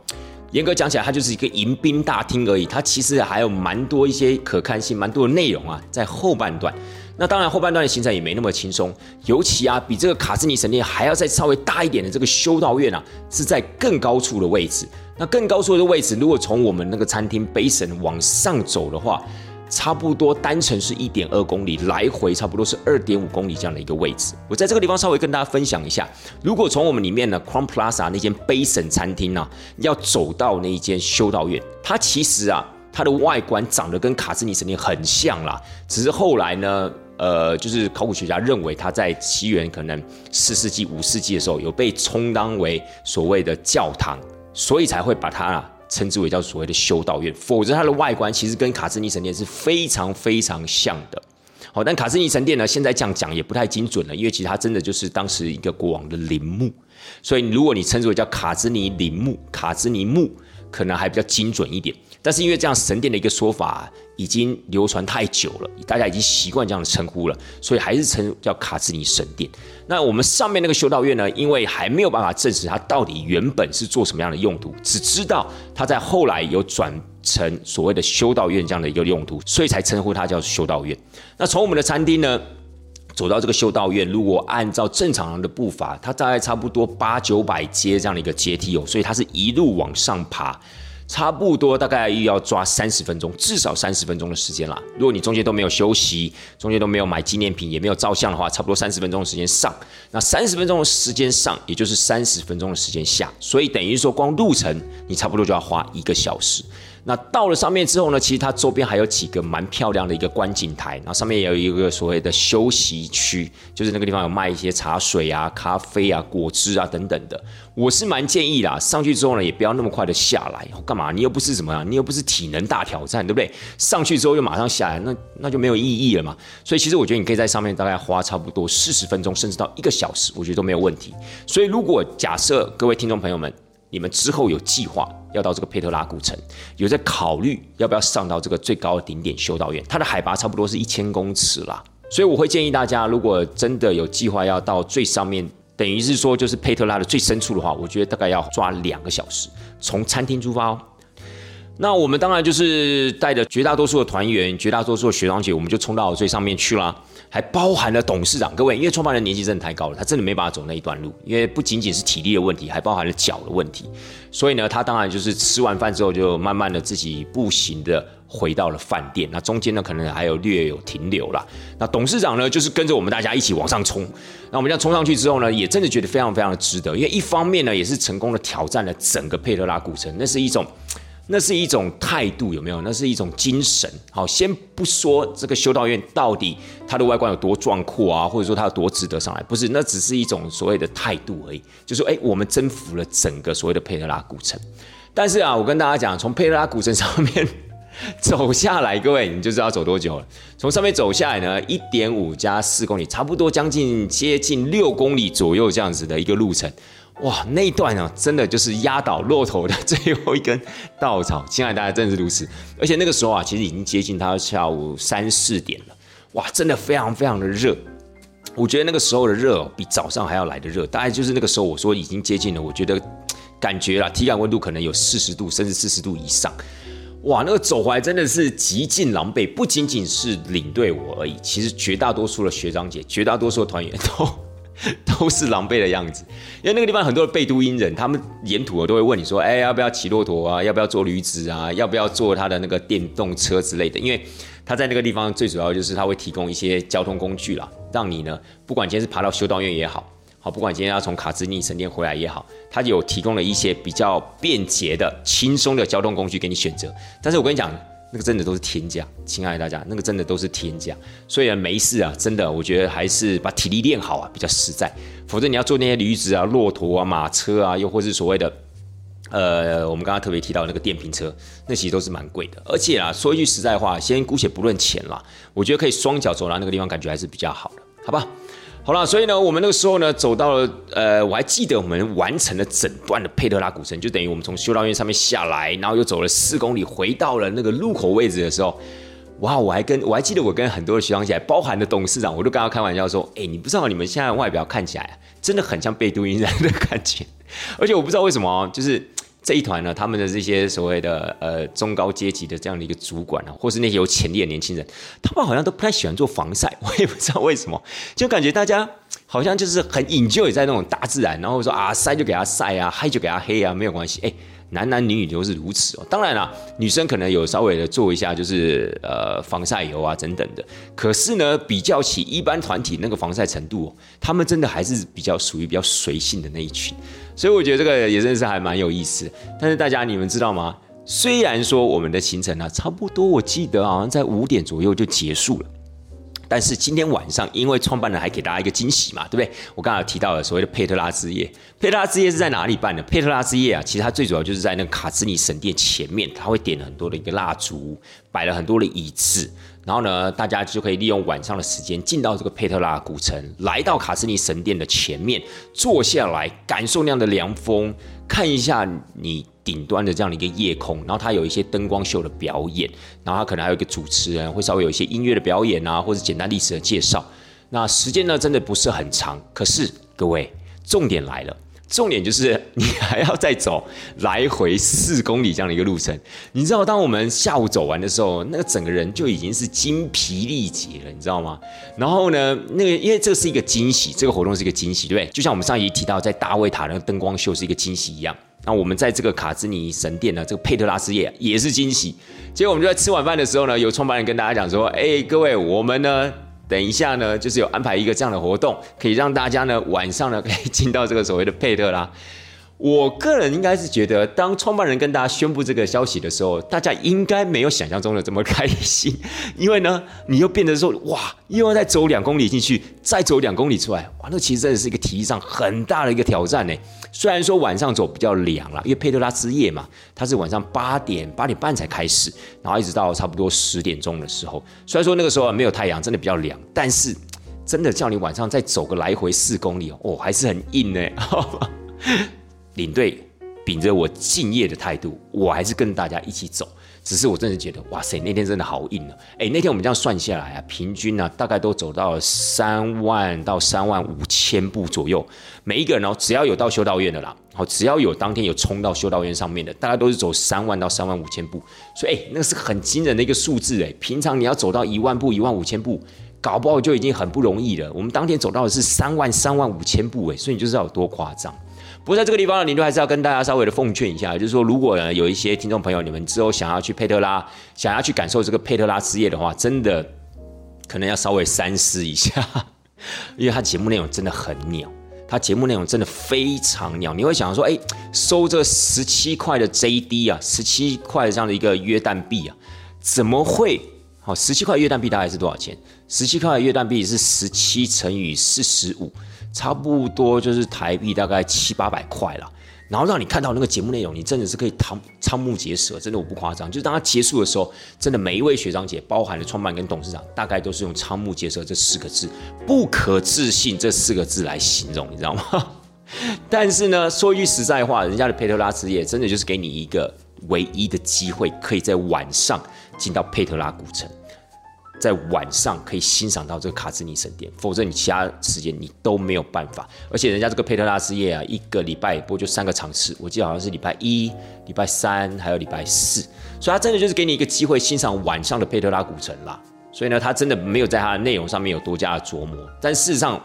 严格讲起来，它就是一个迎宾大厅而已。它其实还有蛮多一些可看性、蛮多的内容啊，在后半段。那当然，后半段的行程也没那么轻松。尤其啊，比这个卡斯尼神殿还要再稍微大一点的这个修道院啊，是在更高处的位置。那更高处的位置，如果从我们那个餐厅 basin 往上走的话，差不多单程是一点二公里，来回差不多是二点五公里这样的一个位置。我在这个地方稍微跟大家分享一下，如果从我们里面呢 Crown Plaza 那间 basin 餐厅呢，要走到那一间修道院，它其实啊，它的外观长得跟卡斯尼神殿很像啦，只是后来呢。呃，就是考古学家认为他在西元可能四世纪、五世纪的时候有被充当为所谓的教堂，所以才会把它啊称之为叫所谓的修道院。否则它的外观其实跟卡斯尼神殿是非常非常像的。好，但卡斯尼神殿呢，现在这样讲也不太精准了，因为其实它真的就是当时一个国王的陵墓，所以如果你称之为叫卡兹尼陵墓、卡兹尼墓，可能还比较精准一点。但是因为这样神殿的一个说法已经流传太久了，大家已经习惯这样的称呼了，所以还是称叫卡兹尼神殿。那我们上面那个修道院呢，因为还没有办法证实它到底原本是做什么样的用途，只知道它在后来有转成所谓的修道院这样的一个用途，所以才称呼它叫修道院。那从我们的餐厅呢走到这个修道院，如果按照正常人的步伐，它大概差不多八九百阶这样的一个阶梯哦，所以它是一路往上爬。差不多大概又要抓三十分钟，至少三十分钟的时间啦。如果你中间都没有休息，中间都没有买纪念品，也没有照相的话，差不多三十分钟的时间上。那三十分钟的时间上，也就是三十分钟的时间下。所以等于说，光路程你差不多就要花一个小时。那到了上面之后呢，其实它周边还有几个蛮漂亮的一个观景台，然后上面也有一个所谓的休息区，就是那个地方有卖一些茶水啊、咖啡啊、果汁啊等等的。我是蛮建议啦，上去之后呢，也不要那么快的下来，干嘛？你又不是什么，你又不是体能大挑战，对不对？上去之后又马上下来，那那就没有意义了嘛。所以其实我觉得你可以在上面大概花差不多四十分钟，甚至到一个小时，我觉得都没有问题。所以如果假设各位听众朋友们，你们之后有计划要到这个佩特拉古城，有在考虑要不要上到这个最高的顶点修道院，它的海拔差不多是一千公尺啦。所以我会建议大家，如果真的有计划要到最上面等于是说就是佩特拉的最深处的话，我觉得大概要抓两个小时，从餐厅出发哦。那我们当然就是带着绝大多数的团员、绝大多数的学长姐，我们就冲到最上面去了，还包含了董事长。各位，因为创办人年纪真的太高了，他真的没办法走那一段路，因为不仅仅是体力的问题，还包含了脚的问题。所以呢，他当然就是吃完饭之后，就慢慢的自己步行的回到了饭店。那中间呢，可能还有略有停留啦。那董事长呢，就是跟着我们大家一起往上冲。那我们这样冲上去之后呢，也真的觉得非常非常的值得，因为一方面呢，也是成功的挑战了整个佩特拉古城，那是一种。那是一种态度，有没有？那是一种精神。好，先不说这个修道院到底它的外观有多壮阔啊，或者说它有多值得上来，不是，那只是一种所谓的态度而已。就说，哎，我们征服了整个所谓的佩特拉古城。但是啊，我跟大家讲，从佩特拉古城上面 (laughs) 走下来，各位你就知道走多久了。从上面走下来呢，一点五加四公里，差不多将近接近六公里左右这样子的一个路程。哇，那一段呢，真的就是压倒骆驼的最后一根稻草。亲爱的大家，真的是如此。而且那个时候啊，其实已经接近他下午三四点了。哇，真的非常非常的热。我觉得那个时候的热比早上还要来的热。大概就是那个时候，我说已经接近了，我觉得感觉啦，体感温度可能有四十度，甚至四十度以上。哇，那个走回来真的是极尽狼狈，不仅仅是领队我而已，其实绝大多数的学长姐，绝大多数的团员都。(laughs) 都是狼狈的样子，因为那个地方很多的贝都因人，他们沿途都会问你说：“哎，要不要骑骆驼啊？要不要坐驴子啊？要不要坐他的那个电动车之类的？”因为他在那个地方最主要就是他会提供一些交通工具啦，让你呢，不管今天是爬到修道院也好，好，不管今天要从卡兹尼神殿回来也好，他有提供了一些比较便捷的、轻松的交通工具给你选择。但是我跟你讲。那个真的都是天价，亲爱的大家，那个真的都是天价，所以啊，没事啊，真的，我觉得还是把体力练好啊，比较实在。否则你要坐那些驴子啊、骆驼啊、马车啊，又或是所谓的，呃，我们刚刚特别提到那个电瓶车，那其实都是蛮贵的。而且啊，说一句实在话，先姑且不论钱啦，我觉得可以双脚走到那个地方，感觉还是比较好的，好吧？好了，所以呢，我们那个时候呢，走到了，呃，我还记得我们完成了整段的佩特拉古城，就等于我们从修道院上面下来，然后又走了四公里，回到了那个入口位置的时候，哇，我还跟我还记得我跟很多的学长姐，包含的董事长，我都跟他开玩笑说，哎，你不知道你们现在外表看起来真的很像贝都因人的感觉，(laughs) 而且我不知道为什么，就是。这一团呢，他们的这些所谓的呃中高阶级的这样的一个主管啊，或是那些有潜力的年轻人，他们好像都不太喜欢做防晒，(laughs) 我也不知道为什么，就感觉大家好像就是很引咎也在那种大自然，然后说啊晒就给他晒啊，黑就给他黑啊，没有关系，哎。男男女女都是如此哦。当然啦，女生可能有稍微的做一下，就是呃防晒油啊等等的。可是呢，比较起一般团体那个防晒程度，哦他们真的还是比较属于比较随性的那一群。所以我觉得这个也真的是还蛮有意思。但是大家你们知道吗？虽然说我们的行程呢，差不多我记得好像在五点左右就结束了。但是今天晚上，因为创办人还给大家一个惊喜嘛，对不对？我刚才提到了所谓的佩特拉之夜，佩特拉之夜是在哪里办的？佩特拉之夜啊，其实它最主要就是在那个卡兹尼神殿前面，他会点很多的一个蜡烛，摆了很多的椅子，然后呢，大家就可以利用晚上的时间进到这个佩特拉古城，来到卡兹尼神殿的前面，坐下来感受那样的凉风，看一下你。顶端的这样的一个夜空，然后它有一些灯光秀的表演，然后它可能还有一个主持人会稍微有一些音乐的表演啊，或者简单历史的介绍。那时间呢，真的不是很长。可是各位，重点来了。重点就是你还要再走来回四公里这样的一个路程，你知道，当我们下午走完的时候，那个整个人就已经是精疲力竭了，你知道吗？然后呢，那个因为这是一个惊喜，这个活动是一个惊喜，对不对？就像我们上一集提到，在大卫塔那个灯光秀是一个惊喜一样，那我们在这个卡兹尼神殿呢，这个佩特拉斯夜也是惊喜。结果我们就在吃晚饭的时候呢，有创办人跟大家讲说：“哎，各位，我们呢。”等一下呢，就是有安排一个这样的活动，可以让大家呢晚上呢可以进到这个所谓的佩特拉。我个人应该是觉得，当创办人跟大家宣布这个消息的时候，大家应该没有想象中的这么开心，因为呢，你又变得说，哇，又要再走两公里进去，再走两公里出来，哇，那其实真的是一个体力上很大的一个挑战呢。虽然说晚上走比较凉了，因为佩特拉之夜嘛，它是晚上八点八点半才开始，然后一直到差不多十点钟的时候。虽然说那个时候没有太阳，真的比较凉，但是真的叫你晚上再走个来回四公里哦，还是很硬呢。(laughs) 领队秉着我敬业的态度，我还是跟大家一起走。只是我真的觉得，哇塞，那天真的好硬啊！哎，那天我们这样算下来啊，平均呢大概都走到三万到三万五千步左右。每一个人哦，只要有到修道院的啦，好，只要有当天有冲到修道院上面的，大家都是走三万到三万五千步。所以，哎，那是很惊人的一个数字哎。平常你要走到一万步、一万五千步，搞不好就已经很不容易了。我们当天走到的是三万、三万五千步哎，所以你就知道有多夸张。不过在这个地方呢，林都还是要跟大家稍微的奉劝一下，就是说，如果呢有一些听众朋友，你们之后想要去佩特拉，想要去感受这个佩特拉之夜的话，真的可能要稍微三思一下，因为他节目内容真的很鸟，他节目内容真的非常鸟。你会想说，哎，收这十七块的 JD 啊，十七块这样的一个约旦币啊，怎么会？好，十七块约旦币大概是多少钱？十七块约旦币是十七乘以四十五。差不多就是台币大概七八百块了，然后让你看到那个节目内容，你真的是可以瞠瞠目结舌，真的我不夸张。就是当它结束的时候，真的每一位学长姐，包含了创办跟董事长，大概都是用瞠目结舌这四个字、不可置信这四个字来形容，你知道吗？(laughs) 但是呢，说一句实在话，人家的佩特拉之夜真的就是给你一个唯一的机会，可以在晚上进到佩特拉古城。在晚上可以欣赏到这个卡兹尼神殿，否则你其他时间你都没有办法。而且人家这个佩特拉之夜啊，一个礼拜不过就三个场次，我记得好像是礼拜一、礼拜三还有礼拜四，所以他真的就是给你一个机会欣赏晚上的佩特拉古城啦。所以呢，他真的没有在他的内容上面有多加的琢磨，但事实上。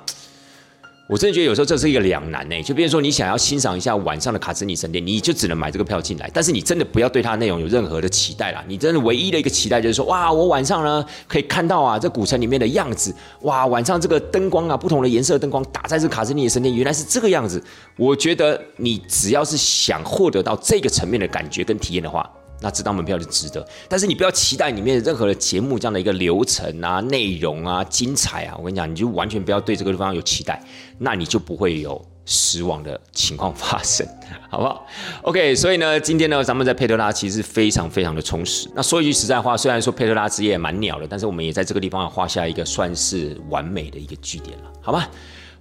我真的觉得有时候这是一个两难呢，就比如说你想要欣赏一下晚上的卡斯尼神殿，你就只能买这个票进来。但是你真的不要对它的内容有任何的期待啦，你真的唯一的一个期待就是说，哇，我晚上呢可以看到啊这古城里面的样子，哇，晚上这个灯光啊，不同的颜色灯光打在这卡斯尼的神殿，原来是这个样子。我觉得你只要是想获得到这个层面的感觉跟体验的话。那这张门票就值得，但是你不要期待里面任何的节目这样的一个流程啊、内容啊、精彩啊。我跟你讲，你就完全不要对这个地方有期待，那你就不会有失望的情况发生，好不好？OK，所以呢，今天呢，咱们在佩特拉其实非常非常的充实。那说一句实在话，虽然说佩特拉之夜蛮鸟的，但是我们也在这个地方画下一个算是完美的一个句点了，好吧？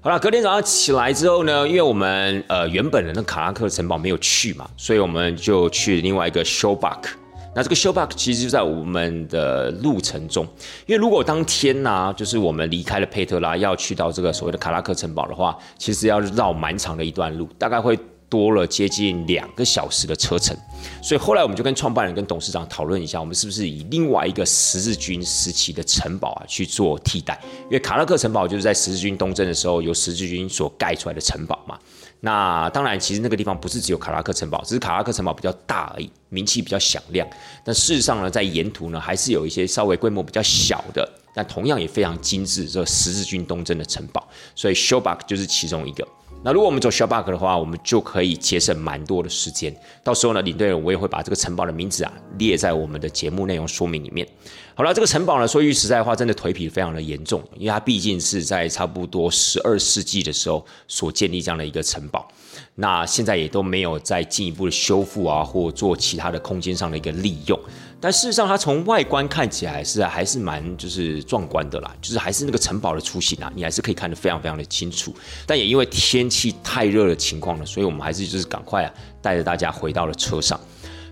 好了，隔天早上起来之后呢，因为我们呃原本的那卡拉克城堡没有去嘛，所以我们就去另外一个 show b u k 那这个 show b u k 其实就在我们的路程中，因为如果当天呢，就是我们离开了佩特拉，要去到这个所谓的卡拉克城堡的话，其实要绕蛮长的一段路，大概会。多了接近两个小时的车程，所以后来我们就跟创办人、跟董事长讨论一下，我们是不是以另外一个十字军时期的城堡啊去做替代？因为卡拉克城堡就是在十字军东征的时候由十字军所盖出来的城堡嘛。那当然，其实那个地方不是只有卡拉克城堡，只是卡拉克城堡比较大而已，名气比较响亮。但事实上呢，在沿途呢，还是有一些稍微规模比较小的，但同样也非常精致这十字军东征的城堡。所以 s h o w b a k 就是其中一个。那如果我们走 s h a b a k 的话，我们就可以节省蛮多的时间。到时候呢，领队我也会把这个城堡的名字啊列在我们的节目内容说明里面。好了，这个城堡呢，说句实在话，真的颓圮非常的严重，因为它毕竟是在差不多十二世纪的时候所建立这样的一个城堡。那现在也都没有再进一步的修复啊，或做其他的空间上的一个利用。但事实上，它从外观看起来是还是蛮就是壮观的啦，就是还是那个城堡的雏形啊，你还是可以看得非常非常的清楚。但也因为天气太热的情况呢，所以我们还是就是赶快啊带着大家回到了车上。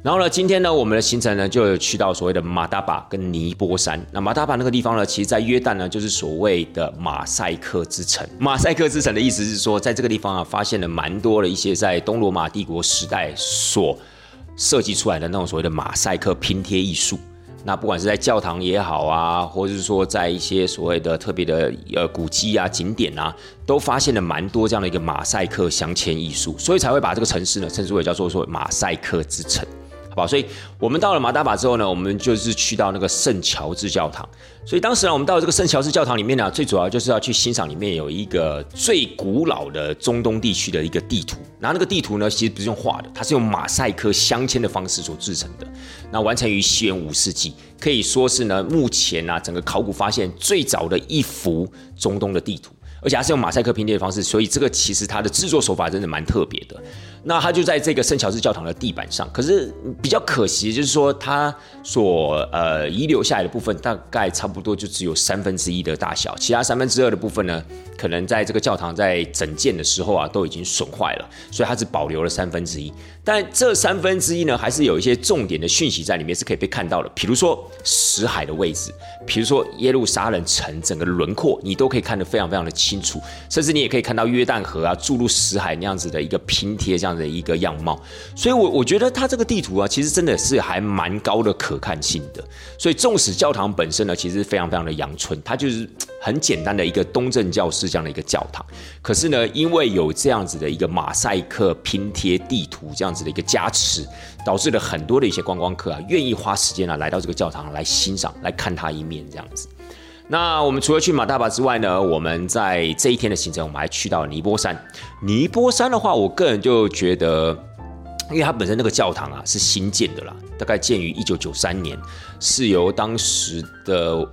然后呢，今天呢我们的行程呢就去到所谓的马达巴跟尼波山。那马达巴那个地方呢，其实在约旦呢就是所谓的马赛克之城。马赛克之城的意思是说，在这个地方啊发现了蛮多的一些在东罗马帝国时代所。设计出来的那种所谓的马赛克拼贴艺术，那不管是在教堂也好啊，或者是说在一些所谓的特别的呃古迹啊、景点啊，都发现了蛮多这样的一个马赛克镶嵌艺术，所以才会把这个城市呢称之为叫做说马赛克之城。好吧，所以我们到了马达巴之后呢，我们就是去到那个圣乔治教堂。所以当时呢，我们到这个圣乔治教堂里面呢，最主要就是要去欣赏里面有一个最古老的中东地区的一个地图。然后那个地图呢，其实不是用画的，它是用马赛克镶嵌的方式所制成的。那完成于西元五世纪，可以说是呢目前啊整个考古发现最早的一幅中东的地图，而且它是用马赛克拼贴的方式，所以这个其实它的制作手法真的蛮特别的。那它就在这个圣乔治教堂的地板上。可是比较可惜，就是说它所呃遗留下来的部分，大概差不多就只有三分之一的大小，其他三分之二的部分呢，可能在这个教堂在整建的时候啊，都已经损坏了，所以它只保留了三分之一。但这三分之一呢，还是有一些重点的讯息在里面是可以被看到的，比如说死海的位置，比如说耶路撒冷城整个轮廓，你都可以看得非常非常的清楚，甚至你也可以看到约旦河啊注入死海那样子的一个拼贴这样样的一个样貌。所以，我我觉得它这个地图啊，其实真的是还蛮高的可看性的。所以，纵使教堂本身呢，其实非常非常的阳春，它就是很简单的一个东正教式这样的一个教堂，可是呢，因为有这样子的一个马赛克拼贴地图这样。样子的一个加持，导致了很多的一些观光客啊，愿意花时间啊来到这个教堂来欣赏、来看它一面这样子。那我们除了去马大巴之外呢，我们在这一天的行程，我们还去到尼泊山。尼泊山的话，我个人就觉得，因为它本身那个教堂啊是新建的啦，大概建于一九九三年，是由当时的，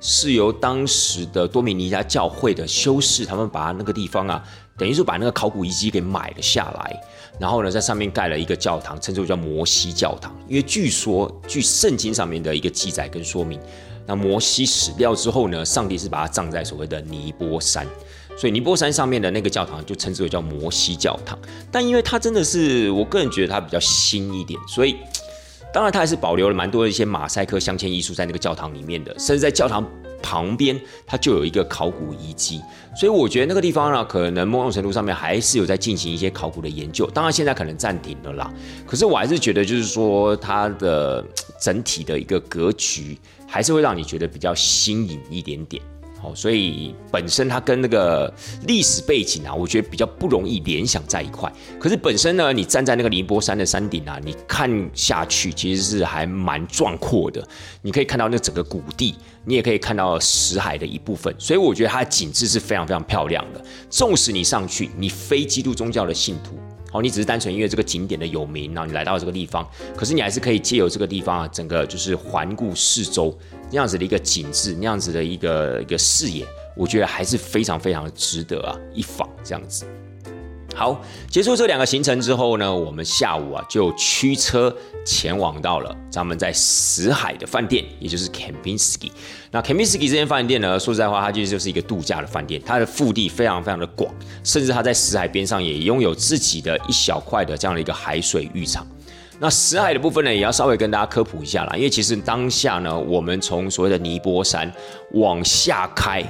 是由当时的多米尼加教会的修士，他们把那个地方啊。等于是把那个考古遗迹给买了下来，然后呢，在上面盖了一个教堂，称之为叫摩西教堂。因为据说，据圣经上面的一个记载跟说明，那摩西死掉之后呢，上帝是把他葬在所谓的尼波山，所以尼泊山上面的那个教堂就称之为叫摩西教堂。但因为它真的是，我个人觉得它比较新一点，所以当然它还是保留了蛮多的一些马赛克镶嵌艺术在那个教堂里面的，甚至在教堂。旁边它就有一个考古遗迹，所以我觉得那个地方呢，可能某种程度上面还是有在进行一些考古的研究。当然现在可能暂停了啦，可是我还是觉得，就是说它的整体的一个格局，还是会让你觉得比较新颖一点点。好，所以本身它跟那个历史背景啊，我觉得比较不容易联想在一块。可是本身呢，你站在那个宁波山的山顶啊，你看下去其实是还蛮壮阔的。你可以看到那整个谷地，你也可以看到石海的一部分。所以我觉得它的景致是非常非常漂亮的。纵使你上去，你非基督宗教的信徒，好，你只是单纯因为这个景点的有名，然后你来到这个地方，可是你还是可以借由这个地方啊，整个就是环顾四周。那样子的一个景致，那样子的一个一个视野，我觉得还是非常非常值得啊一访这样子。好，结束这两个行程之后呢，我们下午啊就驱车前往到了咱们在死海的饭店，也就是 Kempinski。那 Kempinski 这间饭店呢，说实在话，它其实就是一个度假的饭店，它的腹地非常非常的广，甚至它在死海边上也拥有自己的一小块的这样的一个海水浴场。那死海的部分呢，也要稍微跟大家科普一下啦，因为其实当下呢，我们从所谓的尼泊山往下开，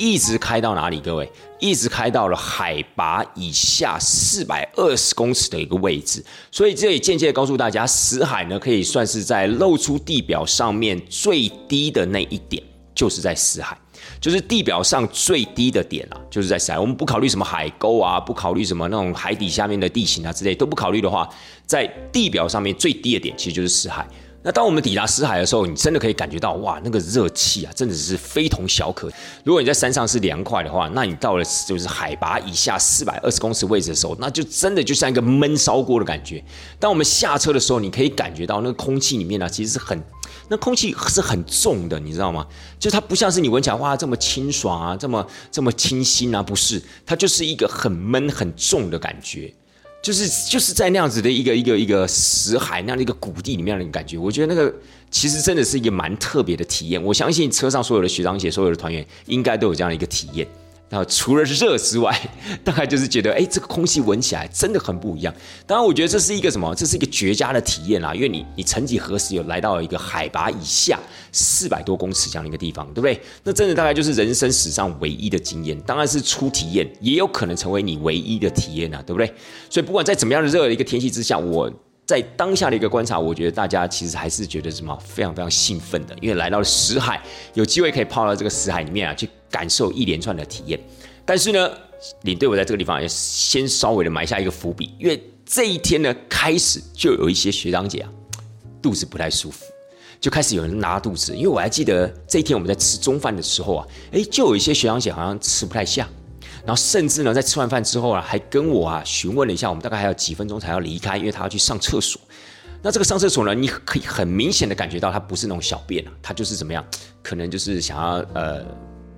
一直开到哪里？各位，一直开到了海拔以下四百二十公尺的一个位置，所以这也间接告诉大家，死海呢可以算是在露出地表上面最低的那一点，就是在死海。就是地表上最低的点啊，就是在死海。我们不考虑什么海沟啊，不考虑什么那种海底下面的地形啊之类都不考虑的话，在地表上面最低的点其实就是死海。那当我们抵达死海的时候，你真的可以感觉到哇，那个热气啊，真的是非同小可。如果你在山上是凉快的话，那你到了就是海拔以下四百二十公尺位置的时候，那就真的就像一个闷烧锅的感觉。当我们下车的时候，你可以感觉到那个空气里面呢，其实是很。那空气是很重的，你知道吗？就它不像是你闻起来哇这么清爽啊，这么这么清新啊，不是，它就是一个很闷很重的感觉，就是就是在那样子的一个一个一个石海那样的一个谷地里面的感觉，我觉得那个其实真的是一个蛮特别的体验。我相信车上所有的学长姐、所有的团员应该都有这样的一个体验。然后除了热之外，大概就是觉得，哎，这个空气闻起来真的很不一样。当然，我觉得这是一个什么？这是一个绝佳的体验啦，因为你，你曾几何时有来到一个海拔以下四百多公尺这样的一个地方，对不对？那真的大概就是人生史上唯一的经验，当然是初体验，也有可能成为你唯一的体验啊，对不对？所以不管在怎么样的热的一个天气之下，我。在当下的一个观察，我觉得大家其实还是觉得什么非常非常兴奋的，因为来到了死海，有机会可以泡到这个死海里面啊，去感受一连串的体验。但是呢，领队我在这个地方也先稍微的埋下一个伏笔，因为这一天呢开始就有一些学长姐啊肚子不太舒服，就开始有人拉肚子。因为我还记得这一天我们在吃中饭的时候啊，哎，就有一些学长姐好像吃不太下。然后甚至呢，在吃完饭之后啊，还跟我啊询问了一下，我们大概还有几分钟才要离开，因为他要去上厕所。那这个上厕所呢，你可以很明显的感觉到他不是那种小便啊，他就是怎么样，可能就是想要呃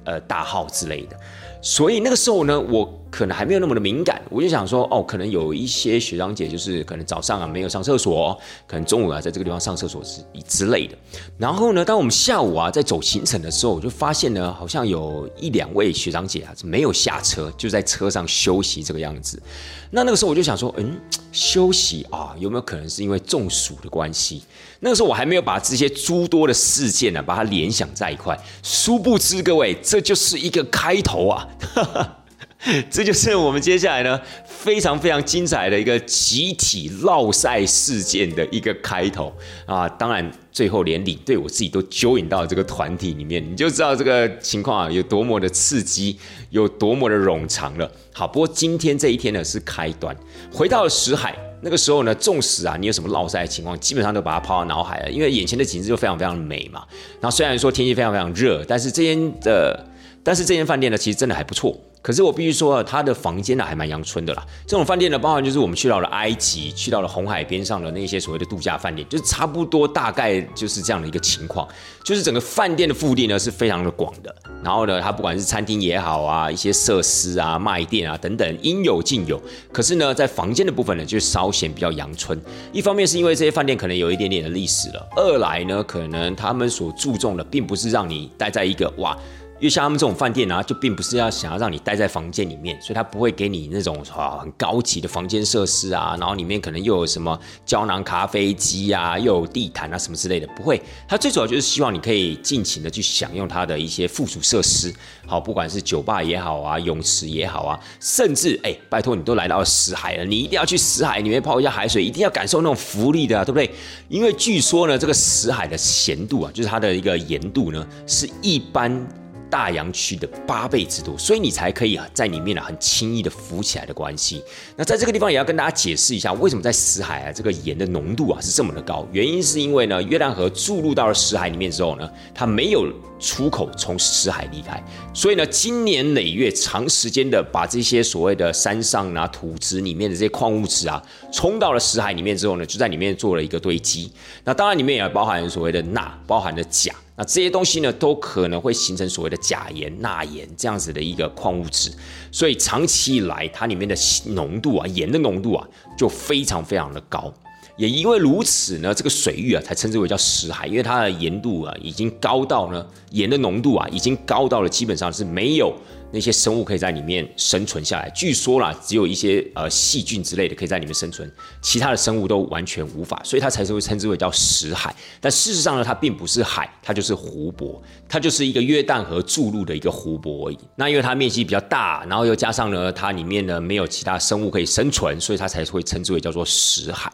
呃大号之类的。所以那个时候呢，我可能还没有那么的敏感，我就想说，哦，可能有一些学长姐就是可能早上啊没有上厕所，可能中午啊在这个地方上厕所之之类的。然后呢，当我们下午啊在走行程的时候，我就发现呢，好像有一两位学长姐啊是没有下车，就在车上休息这个样子。那那个时候我就想说，嗯，休息啊，有没有可能是因为中暑的关系？那个时候我还没有把这些诸多的事件呢把它联想在一块，殊不知各位，这就是一个开头啊！(laughs) 这就是我们接下来呢非常非常精彩的一个集体绕赛事件的一个开头啊！当然，最后连领队我自己都揪引到这个团体里面，你就知道这个情况啊有多么的刺激，有多么的冗长了。好，不过今天这一天呢是开端，回到了石海那个时候呢，纵使啊你有什么绕赛的情况，基本上都把它抛到脑海了，因为眼前的景致就非常非常美嘛。然后虽然说天气非常非常热，但是这间的，但是这间饭店呢其实真的还不错。可是我必须说啊，他的房间呢还蛮阳春的啦。这种饭店呢，包含就是我们去到了埃及，去到了红海边上的那些所谓的度假饭店，就是差不多大概就是这样的一个情况。就是整个饭店的腹地呢是非常的广的，然后呢，它不管是餐厅也好啊，一些设施啊、卖店啊等等，应有尽有。可是呢，在房间的部分呢，就稍显比较阳春。一方面是因为这些饭店可能有一点点的历史了，二来呢，可能他们所注重的并不是让你待在一个哇。因为像他们这种饭店啊，就并不是要想要让你待在房间里面，所以他不会给你那种啊很高级的房间设施啊，然后里面可能又有什么胶囊咖啡机啊，又有地毯啊什么之类的，不会。他最主要就是希望你可以尽情的去享用它的一些附属设施，好，不管是酒吧也好啊，泳池也好啊，甚至哎，拜托你都来到死海了，你一定要去死海里面泡一下海水，一定要感受那种福利的，对不对？因为据说呢，这个死海的咸度啊，就是它的一个盐度呢，是一般。大洋区的八倍之多，所以你才可以啊在里面呢很轻易的浮起来的关系。那在这个地方也要跟大家解释一下，为什么在死海啊这个盐的浓度啊是这么的高？原因是因为呢约旦河注入到了死海里面之后呢，它没有出口从死海离开，所以呢今年累月长时间的把这些所谓的山上啊土质里面的这些矿物质啊冲到了死海里面之后呢，就在里面做了一个堆积。那当然里面也包含所谓的钠，包含的钾。这些东西呢，都可能会形成所谓的钾盐、钠盐这样子的一个矿物质，所以长期以来，它里面的浓度啊，盐的浓度啊，就非常非常的高。也因为如此呢，这个水域啊，才称之为叫石海，因为它的盐度啊，已经高到呢，盐的浓度啊，已经高到了基本上是没有。那些生物可以在里面生存下来，据说啦，只有一些呃细菌之类的可以在里面生存，其他的生物都完全无法，所以它才是会称之为叫死海。但事实上呢，它并不是海，它就是湖泊，它就是一个约旦河注入的一个湖泊而已。那因为它面积比较大，然后又加上呢，它里面呢没有其他生物可以生存，所以它才会称之为叫做死海。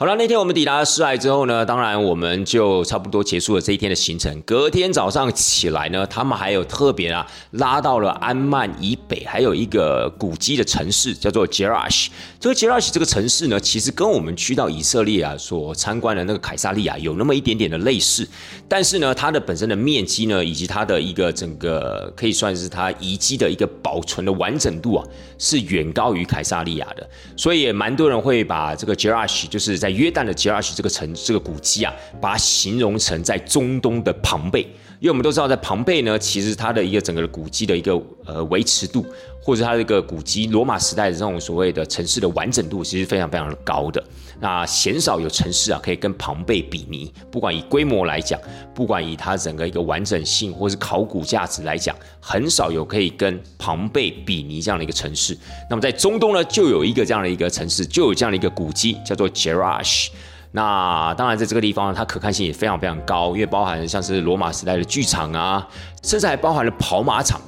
好了，那天我们抵达了市海之后呢，当然我们就差不多结束了这一天的行程。隔天早上起来呢，他们还有特别啊，拉到了安曼以北，还有一个古迹的城市叫做 Jerash。这个 Jerash 这个城市呢，其实跟我们去到以色列啊所参观的那个凯撒利亚有那么一点点的类似，但是呢，它的本身的面积呢，以及它的一个整个可以算是它遗迹的一个保存的完整度啊，是远高于凯撒利亚的。所以也蛮多人会把这个 Jerash 就是在约旦的吉尔什这个城这个古迹啊，把它形容成在中东的庞贝，因为我们都知道，在庞贝呢，其实它的一个整个的古迹的一个呃维持度，或者它这个古迹罗马时代的这种所谓的城市的完整度，其实非常非常的高的。那鲜少有城市啊可以跟庞贝比拟，不管以规模来讲，不管以它整个一个完整性或是考古价值来讲，很少有可以跟庞贝比拟这样的一个城市。那么在中东呢，就有一个这样的一个城市，就有这样的一个古迹，叫做 Jerash。那当然在这个地方，它可看性也非常非常高，因为包含像是罗马时代的剧场啊，甚至还包含了跑马场。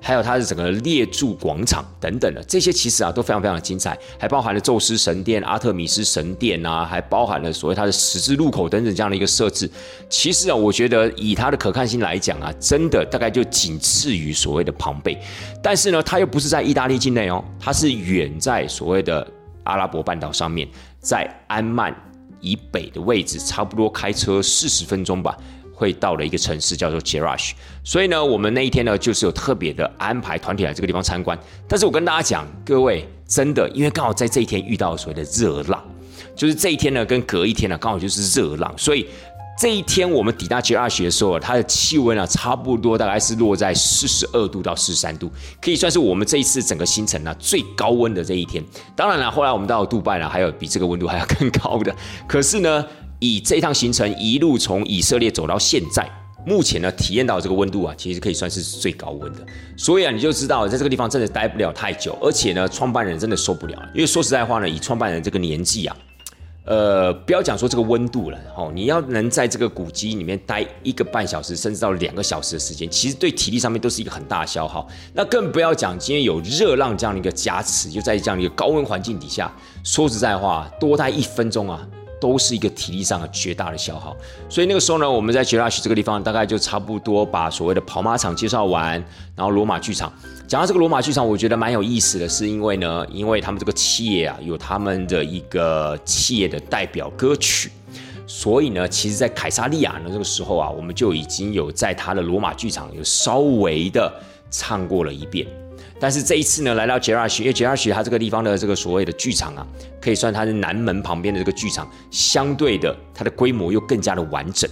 还有它的整个列柱广场等等的这些，其实啊都非常非常的精彩，还包含了宙斯神殿、阿特米斯神殿啊，还包含了所谓它的十字路口等等这样的一个设置。其实啊，我觉得以它的可看性来讲啊，真的大概就仅次于所谓的庞贝。但是呢，它又不是在意大利境内哦，它是远在所谓的阿拉伯半岛上面，在安曼以北的位置，差不多开车四十分钟吧。会到了一个城市叫做 Jerash，所以呢，我们那一天呢，就是有特别的安排团体来这个地方参观。但是我跟大家讲，各位真的，因为刚好在这一天遇到所谓的热浪，就是这一天呢跟隔一天呢刚好就是热浪，所以这一天我们抵达 JR 学的时候，它的气温啊，差不多大概是落在四十二度到四十三度，可以算是我们这一次整个行程呢最高温的这一天。当然了，后来我们到了杜拜呢，还有比这个温度还要更高的。可是呢，以这趟行程一路从以色列走到现在。目前呢，体验到这个温度啊，其实可以算是最高温的。所以啊，你就知道在这个地方真的待不了太久，而且呢，创办人真的受不了。因为说实在话呢，以创办人这个年纪啊，呃，不要讲说这个温度了，哦，你要能在这个古迹里面待一个半小时，甚至到两个小时的时间，其实对体力上面都是一个很大的消耗。那更不要讲今天有热浪这样的一个加持，就在这样的一个高温环境底下，说实在话，多待一分钟啊。都是一个体力上的绝大的消耗，所以那个时候呢，我们在杰拉许这个地方，大概就差不多把所谓的跑马场介绍完，然后罗马剧场。讲到这个罗马剧场，我觉得蛮有意思的，是因为呢，因为他们这个企业啊，有他们的一个企业的代表歌曲，所以呢，其实，在凯撒利亚呢这个时候啊，我们就已经有在他的罗马剧场有稍微的唱过了一遍。但是这一次呢，来到杰拉许，因为杰拉许它这个地方的这个所谓的剧场啊，可以算它是南门旁边的这个剧场，相对的它的规模又更加的完整，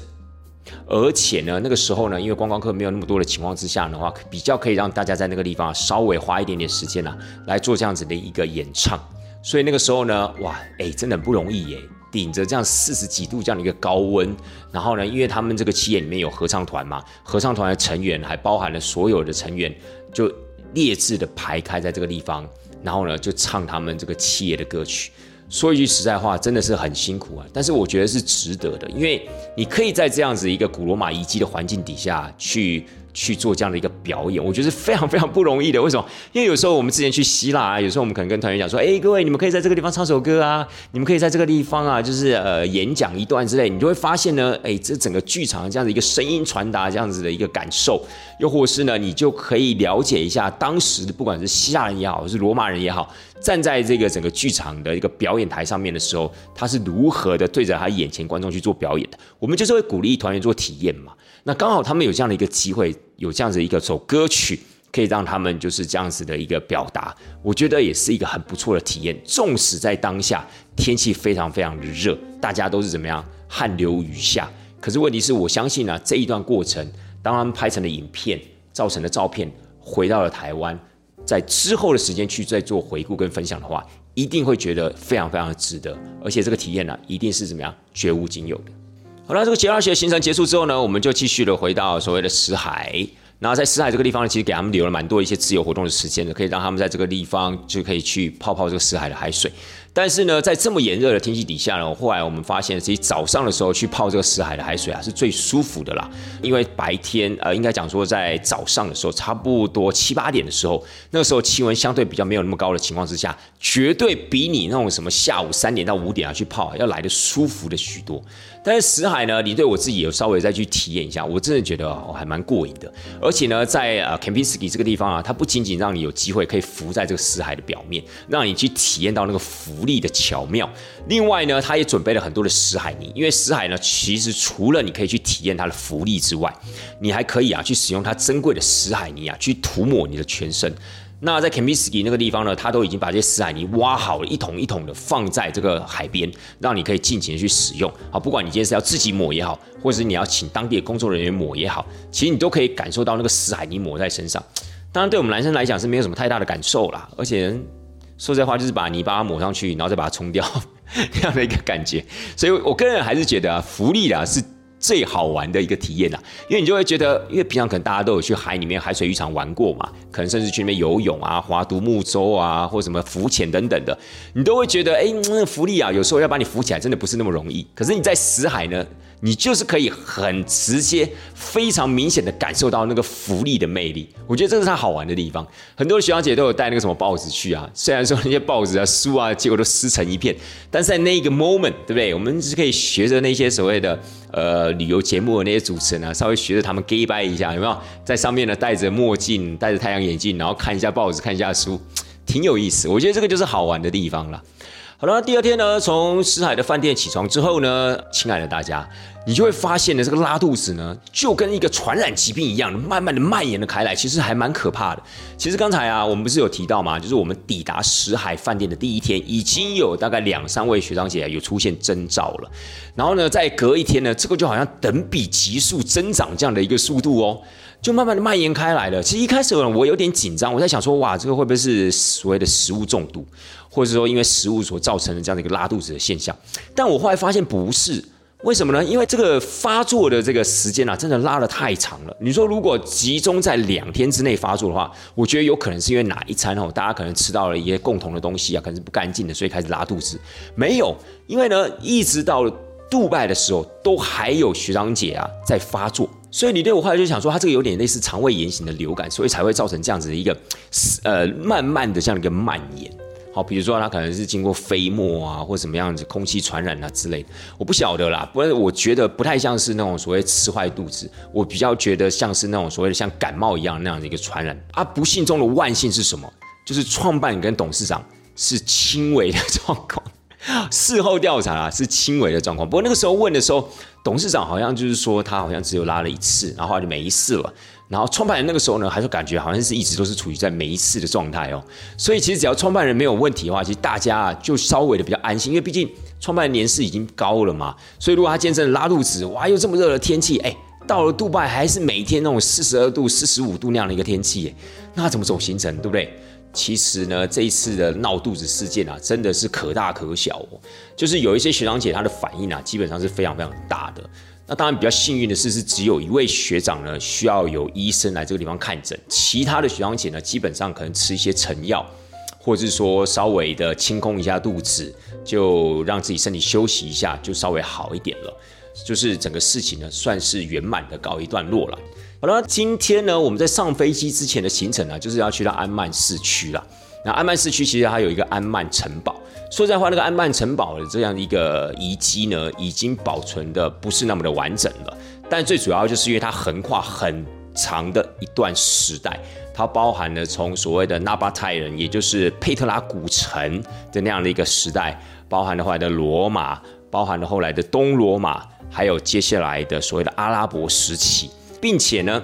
而且呢，那个时候呢，因为观光客没有那么多的情况之下的话，比较可以让大家在那个地方稍微花一点点时间啊，来做这样子的一个演唱。所以那个时候呢，哇，哎，真的很不容易耶，顶着这样四十几度这样的一个高温，然后呢，因为他们这个企业里面有合唱团嘛，合唱团的成员还包含了所有的成员，就。劣质的排开在这个地方，然后呢，就唱他们这个企业的歌曲。说一句实在话，真的是很辛苦啊，但是我觉得是值得的，因为你可以在这样子一个古罗马遗迹的环境底下去。去做这样的一个表演，我觉得是非常非常不容易的。为什么？因为有时候我们之前去希腊啊，有时候我们可能跟团员讲说：“哎，各位，你们可以在这个地方唱首歌啊，你们可以在这个地方啊，就是呃演讲一段之类。”你就会发现呢，哎，这整个剧场这样的一个声音传达这样子的一个感受，又或是呢，你就可以了解一下当时的不管是希腊人也好，是罗马人也好，站在这个整个剧场的一个表演台上面的时候，他是如何的对着他眼前观众去做表演的。我们就是会鼓励团员做体验嘛。那刚好他们有这样的一个机会，有这样子一个首歌曲，可以让他们就是这样子的一个表达，我觉得也是一个很不错的体验。纵使在当下天气非常非常的热，大家都是怎么样汗流雨下，可是问题是我相信呢，这一段过程，当他们拍成的影片、造成的照片，回到了台湾，在之后的时间去再做回顾跟分享的话，一定会觉得非常非常的值得，而且这个体验呢，一定是怎么样绝无仅有的。好了，这个杰拉学行程结束之后呢，我们就继续的回到所谓的死海。然后在死海这个地方呢，其实给他们留了蛮多一些自由活动的时间的，可以让他们在这个地方就可以去泡泡这个死海的海水。但是呢，在这么炎热的天气底下呢，后来我们发现，其实早上的时候去泡这个死海的海水啊，是最舒服的啦。因为白天，呃，应该讲说在早上的时候，差不多七八点的时候，那个时候气温相对比较没有那么高的情况之下，绝对比你那种什么下午三点到五点啊去泡要来的舒服的许多。但是死海呢，你对我自己有稍微再去体验一下，我真的觉得哦还蛮过瘾的。而且呢，在呃 Kempinski 这个地方啊，它不仅仅让你有机会可以浮在这个死海的表面，让你去体验到那个浮。力的巧妙，另外呢，他也准备了很多的死海泥，因为死海呢，其实除了你可以去体验它的浮力之外，你还可以啊去使用它珍贵的死海泥啊去涂抹你的全身。那在 k a m i s k i 那个地方呢，他都已经把这些死海泥挖好了，一桶一桶的放在这个海边，让你可以尽情的去使用。好，不管你今天是要自己抹也好，或者是你要请当地的工作人员抹也好，其实你都可以感受到那个死海泥抹在身上。当然，对我们男生来讲是没有什么太大的感受啦，而且。说这话就是把泥巴抹上去，然后再把它冲掉，(laughs) 这样的一个感觉。所以我个人还是觉得啊，福利啊是最好玩的一个体验啊，因为你就会觉得，因为平常可能大家都有去海里面海水浴场玩过嘛，可能甚至去那边游泳啊、划独木舟啊，或什么浮潜等等的，你都会觉得，哎，那浮力啊，有时候要把你浮起来，真的不是那么容易。可是你在死海呢？你就是可以很直接、非常明显的感受到那个福利的魅力，我觉得这是它好玩的地方。很多学长姐都有带那个什么报纸去啊，虽然说那些报纸啊、书啊，结果都撕成一片，但是在那个 moment，对不对？我们是可以学着那些所谓的呃旅游节目的那些主持人啊，稍微学着他们 gay 拜一下，有没有？在上面呢戴着墨镜、戴着太阳眼镜，然后看一下报纸、看一下书，挺有意思。我觉得这个就是好玩的地方了。好了，第二天呢，从死海的饭店起床之后呢，亲爱的大家，你就会发现呢，这个拉肚子呢，就跟一个传染疾病一样，慢慢的蔓延了开来，其实还蛮可怕的。其实刚才啊，我们不是有提到吗？就是我们抵达死海饭店的第一天，已经有大概两三位学长姐有出现征兆了。然后呢，再隔一天呢，这个就好像等比急速增长这样的一个速度哦。就慢慢的蔓延开来了。其实一开始，我有点紧张，我在想说，哇，这个会不会是所谓的食物中毒，或者说因为食物所造成的这样的一个拉肚子的现象？但我后来发现不是，为什么呢？因为这个发作的这个时间啊，真的拉的太长了。你说如果集中在两天之内发作的话，我觉得有可能是因为哪一餐哦，大家可能吃到了一些共同的东西啊，可能是不干净的，所以开始拉肚子。没有，因为呢，一直到杜拜的时候，都还有学长姐啊在发作。所以你对我后来就想说，它这个有点类似肠胃炎型的流感，所以才会造成这样子的一个呃慢慢的这样一个蔓延。好，比如说他可能是经过飞沫啊，或什么样子空气传染啊之类的，我不晓得啦。不过我觉得不太像是那种所谓吃坏肚子，我比较觉得像是那种所谓的像感冒一样那样的一个传染。啊，不幸中的万幸是什么？就是创办跟董事长是轻微的 (laughs) 状况。事后调查啊，是轻微的状况。不过那个时候问的时候，董事长好像就是说他好像只有拉了一次，然后就没事了。然后创办人那个时候呢，还是感觉好像是一直都是处于在没事的状态哦。所以其实只要创办人没有问题的话，其实大家就稍微的比较安心，因为毕竟创办人年事已经高了嘛。所以如果他今天真的拉肚子，哇，又这么热的天气，哎，到了杜拜还是每天那种四十二度、四十五度那样的一个天气，那怎么走行程，对不对？其实呢，这一次的闹肚子事件啊，真的是可大可小哦。就是有一些学长姐她的反应啊，基本上是非常非常大的。那当然比较幸运的是，是只有一位学长呢需要有医生来这个地方看诊，其他的学长姐呢，基本上可能吃一些成药，或者是说稍微的清空一下肚子，就让自己身体休息一下，就稍微好一点了。就是整个事情呢，算是圆满的告一段落了。好了，今天呢，我们在上飞机之前的行程呢，就是要去到安曼市区了。那安曼市区其实它有一个安曼城堡。说实在话，那个安曼城堡的这样一个遗迹呢，已经保存的不是那么的完整了。但最主要就是因为它横跨很长的一段时代，它包含了从所谓的纳巴泰人，也就是佩特拉古城的那样的一个时代，包含了后来的罗马，包含了后来的东罗马，还有接下来的所谓的阿拉伯时期。并且呢，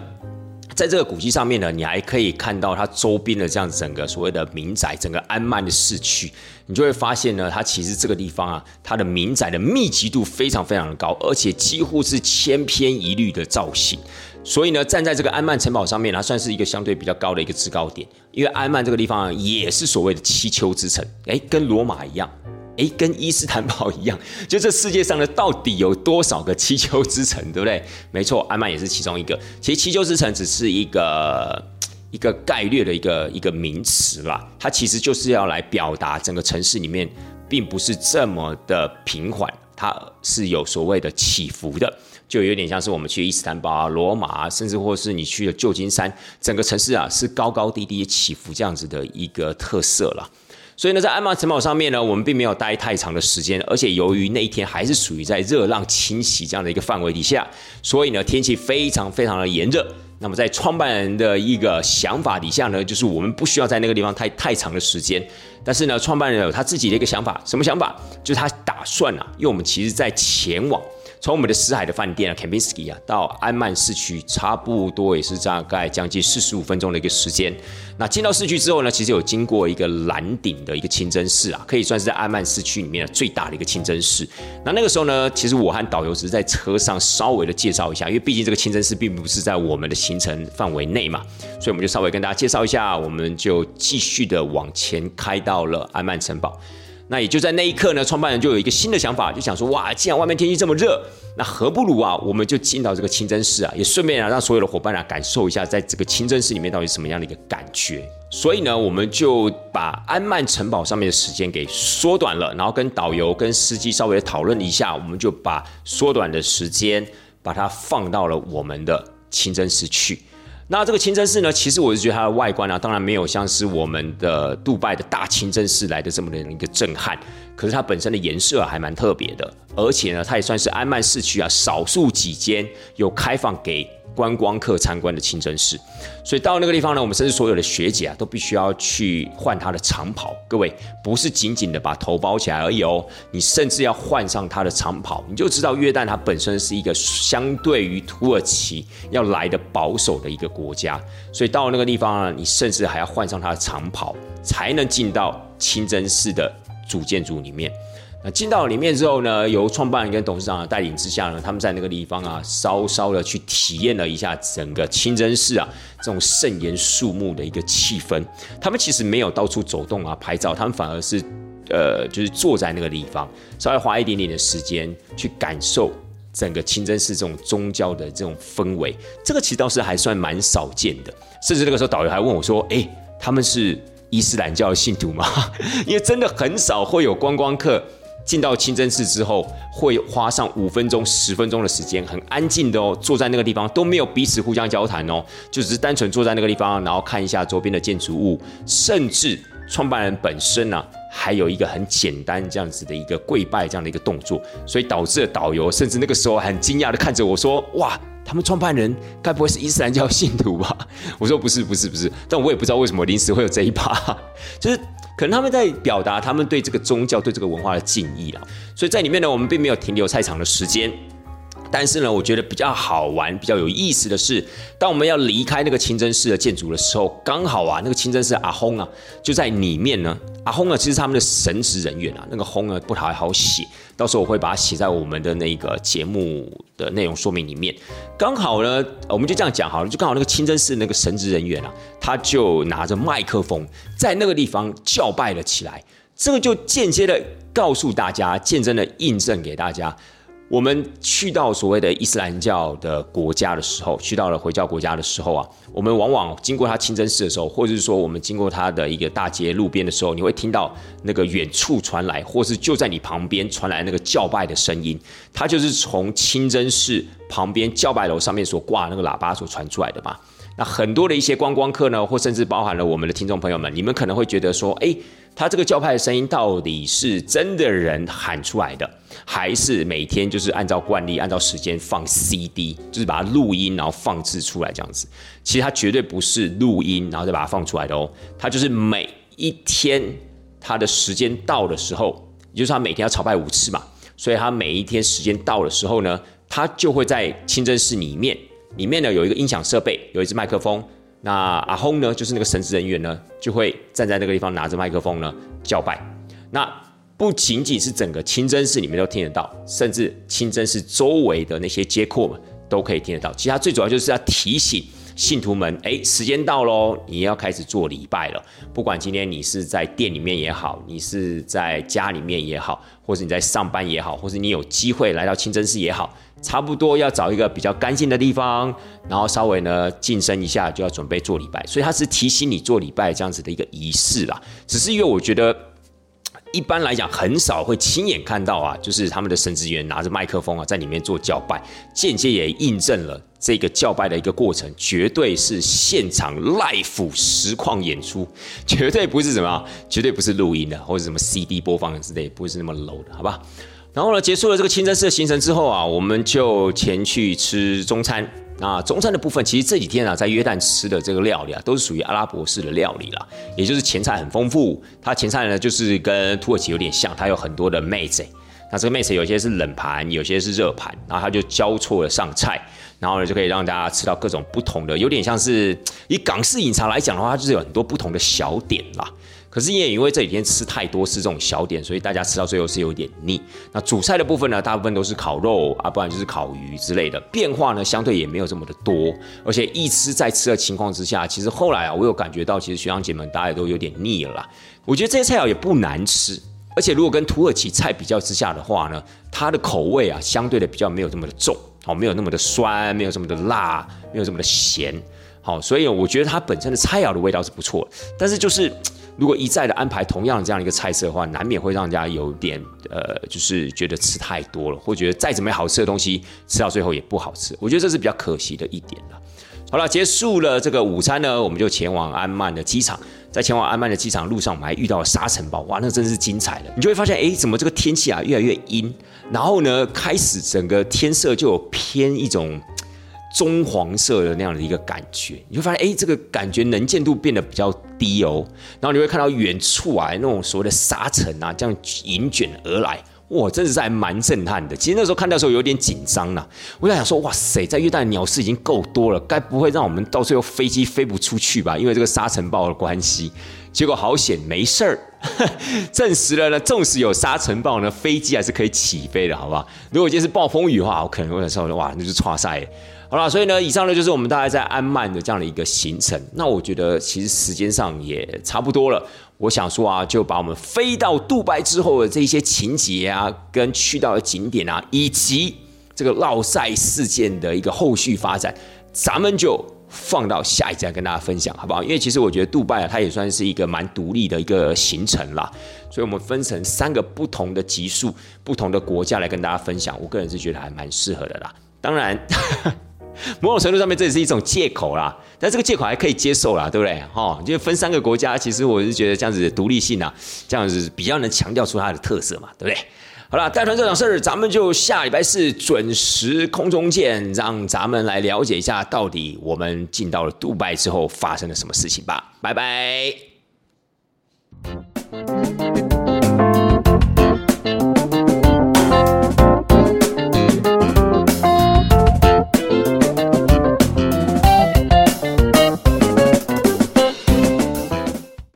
在这个古迹上面呢，你还可以看到它周边的这样整个所谓的民宅，整个安曼的市区，你就会发现呢，它其实这个地方啊，它的民宅的密集度非常非常的高，而且几乎是千篇一律的造型。所以呢，站在这个安曼城堡上面，它算是一个相对比较高的一个制高点，因为安曼这个地方也是所谓的七丘之城，哎，跟罗马一样。哎，跟伊斯坦堡一样，(laughs) 就这世界上呢，到底有多少个七丘之城，对不对？没错，安曼也是其中一个。其实七丘之城只是一个一个概略的一个一个名词啦，它其实就是要来表达整个城市里面并不是这么的平缓，它是有所谓的起伏的，就有点像是我们去伊斯坦堡啊、罗马啊，甚至或是你去了旧金山，整个城市啊是高高低低起伏这样子的一个特色了。所以呢，在安曼城堡上面呢，我们并没有待太长的时间，而且由于那一天还是属于在热浪侵袭这样的一个范围底下，所以呢，天气非常非常的炎热。那么在创办人的一个想法底下呢，就是我们不需要在那个地方太太长的时间。但是呢，创办人有他自己的一个想法，什么想法？就是他打算啊，因为我们其实在前往。从我们的死海的饭店啊，Kempinski 啊，到安曼市区，差不多也是大概将近四十五分钟的一个时间。那进到市区之后呢，其实有经过一个蓝顶的一个清真寺啊，可以算是在安曼市区里面的最大的一个清真寺。那那个时候呢，其实我和导游只是在车上稍微的介绍一下，因为毕竟这个清真寺并不是在我们的行程范围内嘛，所以我们就稍微跟大家介绍一下，我们就继续的往前开到了安曼城堡。那也就在那一刻呢，创办人就有一个新的想法，就想说：哇，既然外面天气这么热，那何不如啊，我们就进到这个清真寺啊，也顺便啊让所有的伙伴啊感受一下，在这个清真寺里面到底什么样的一个感觉。所以呢，我们就把安曼城堡上面的时间给缩短了，然后跟导游、跟司机稍微讨论一下，我们就把缩短的时间把它放到了我们的清真寺去。那这个清真寺呢？其实我是觉得它的外观啊，当然没有像是我们的杜拜的大清真寺来的这么的一个震撼。可是它本身的颜色还蛮特别的，而且呢，它也算是安曼市区啊少数几间有开放给观光客参观的清真寺。所以到那个地方呢，我们甚至所有的学姐啊，都必须要去换她的长袍。各位，不是仅仅的把头包起来而已哦，你甚至要换上她的长袍，你就知道约旦它本身是一个相对于土耳其要来的保守的一个国家。所以到那个地方呢，你甚至还要换上她的长袍，才能进到清真寺的主建筑里面。那进到里面之后呢，由创办人跟董事长的带领之下呢，他们在那个地方啊，稍稍的去体验了一下整个清真寺啊这种圣严肃穆的一个气氛。他们其实没有到处走动啊拍照，他们反而是呃就是坐在那个地方，稍微花一点点的时间去感受整个清真寺这种宗教的这种氛围。这个其实倒是还算蛮少见的。甚至那个时候导游还问我说：“哎，他们是伊斯兰教的信徒吗？因为真的很少会有观光客。”进到清真寺之后，会花上五分钟、十分钟的时间，很安静的哦，坐在那个地方都没有彼此互相交谈哦，就只是单纯坐在那个地方，然后看一下周边的建筑物，甚至创办人本身呢，还有一个很简单这样子的一个跪拜这样的一个动作，所以导致了导游甚至那个时候很惊讶的看着我说：“哇，他们创办人该不会是伊斯兰教信徒吧？” (laughs) 我说：“不是，不是，不是。”但我也不知道为什么临时会有这一趴，就是。可能他们在表达他们对这个宗教、对这个文化的敬意啊，所以在里面呢，我们并没有停留太长的时间。但是呢，我觉得比较好玩、比较有意思的是，当我们要离开那个清真寺的建筑的时候，刚好啊，那个清真寺阿訇啊就在里面呢。阿訇呢，其实他们的神职人员啊，那个訇呢不太好写，到时候我会把它写在我们的那个节目的内容说明里面。刚好呢，我们就这样讲好了，就刚好那个清真寺那个神职人员啊，他就拿着麦克风在那个地方叫拜了起来。这个就间接的告诉大家，见证的印证给大家。我们去到所谓的伊斯兰教的国家的时候，去到了回教国家的时候啊，我们往往经过他清真寺的时候，或者是说我们经过他的一个大街路边的时候，你会听到那个远处传来，或是就在你旁边传来那个叫拜的声音，它就是从清真寺旁边叫拜楼上面所挂那个喇叭所传出来的嘛。那很多的一些观光客呢，或甚至包含了我们的听众朋友们，你们可能会觉得说，哎，他这个教派的声音到底是真的人喊出来的，还是每天就是按照惯例、按照时间放 CD，就是把它录音然后放置出来这样子？其实它绝对不是录音然后再把它放出来的哦，它就是每一天它的时间到的时候，也就是他每天要朝拜五次嘛，所以他每一天时间到的时候呢，他就会在清真寺里面。里面呢有一个音响设备，有一支麦克风。那阿轰呢，就是那个神职人员呢，就会站在那个地方拿着麦克风呢叫拜。那不仅仅是整个清真寺里面都听得到，甚至清真寺周围的那些街廓们都可以听得到。其他最主要就是要提醒信徒们，哎，时间到喽，你要开始做礼拜了。不管今天你是在店里面也好，你是在家里面也好，或者你在上班也好，或是你有机会来到清真寺也好。差不多要找一个比较干净的地方，然后稍微呢晋升一下，就要准备做礼拜。所以他是提醒你做礼拜这样子的一个仪式啦。只是因为我觉得 (tsk) 一般来讲很少会亲眼看到啊，就是他们的神职员拿着麦克风啊在里面做叫拜，间接也印证了这个叫拜的一个过程绝对是现场 live 实况演出，绝对不是什么，绝对不是录音的或者什么 CD 播放之类，不是那么 low 的，好吧？然后呢，结束了这个清真寺的行程之后啊，我们就前去吃中餐。那中餐的部分，其实这几天啊，在约旦吃的这个料理啊，都是属于阿拉伯式的料理啦，也就是前菜很丰富。它前菜呢，就是跟土耳其有点像，它有很多的妹子。那这个妹子有些是冷盘，有些是热盘，然后它就交错的上菜，然后呢，就可以让大家吃到各种不同的，有点像是以港式饮茶来讲的话，它就是有很多不同的小点啦。可是也因为这几天吃太多吃这种小点，所以大家吃到最后是有点腻。那主菜的部分呢，大部分都是烤肉啊，不然就是烤鱼之类的，变化呢相对也没有这么的多。而且一吃再吃的情况之下，其实后来啊，我有感觉到，其实学长姐们大家都有点腻了啦。我觉得这些菜肴也不难吃，而且如果跟土耳其菜比较之下的话呢，它的口味啊相对的比较没有这么的重，哦，没有那么的酸，没有这么的辣，没有这么的咸，好，所以我觉得它本身的菜肴的味道是不错，但是就是。如果一再的安排同样的这样一个菜色的话，难免会让人家有点呃，就是觉得吃太多了，或觉得再怎么好吃的东西吃到最后也不好吃。我觉得这是比较可惜的一点了。好了，结束了这个午餐呢，我们就前往安曼的机场。在前往安曼的机场路上，我们还遇到了沙尘暴，哇，那真是精彩了。你就会发现，哎，怎么这个天气啊越来越阴，然后呢，开始整个天色就有偏一种。棕黄色的那样的一个感觉，你会发现，哎，这个感觉能见度变得比较低哦。然后你会看到远处啊，那种所谓的沙尘啊，这样迎卷而来。哇，真的是还蛮震撼的。其实那时候看到的时候有点紧张了，我在想说，哇塞，在约旦鸟市已经够多了，该不会让我们到最后飞机飞不出去吧？因为这个沙尘暴的关系。结果好险，没事儿，(laughs) 证实了呢。纵使有沙尘暴呢，飞机还是可以起飞的，好不好？如果今天是暴风雨的话，我可能会说，哇，那就差赛。好了，所以呢，以上呢就是我们大概在安曼的这样的一个行程。那我觉得其实时间上也差不多了。我想说啊，就把我们飞到杜拜之后的这些情节啊，跟去到的景点啊，以及这个绕赛事件的一个后续发展，咱们就放到下一站跟大家分享，好不好？因为其实我觉得杜拜啊，它也算是一个蛮独立的一个行程啦，所以我们分成三个不同的级数、不同的国家来跟大家分享。我个人是觉得还蛮适合的啦。当然。(laughs) 某种程度上面，这也是一种借口啦，但这个借口还可以接受啦，对不对？哈，就分三个国家，其实我是觉得这样子独立性啊，这样子比较能强调出它的特色嘛，对不对？好了，带团这场事儿，咱们就下礼拜四准时空中见，让咱们来了解一下，到底我们进到了杜拜之后发生了什么事情吧。拜拜。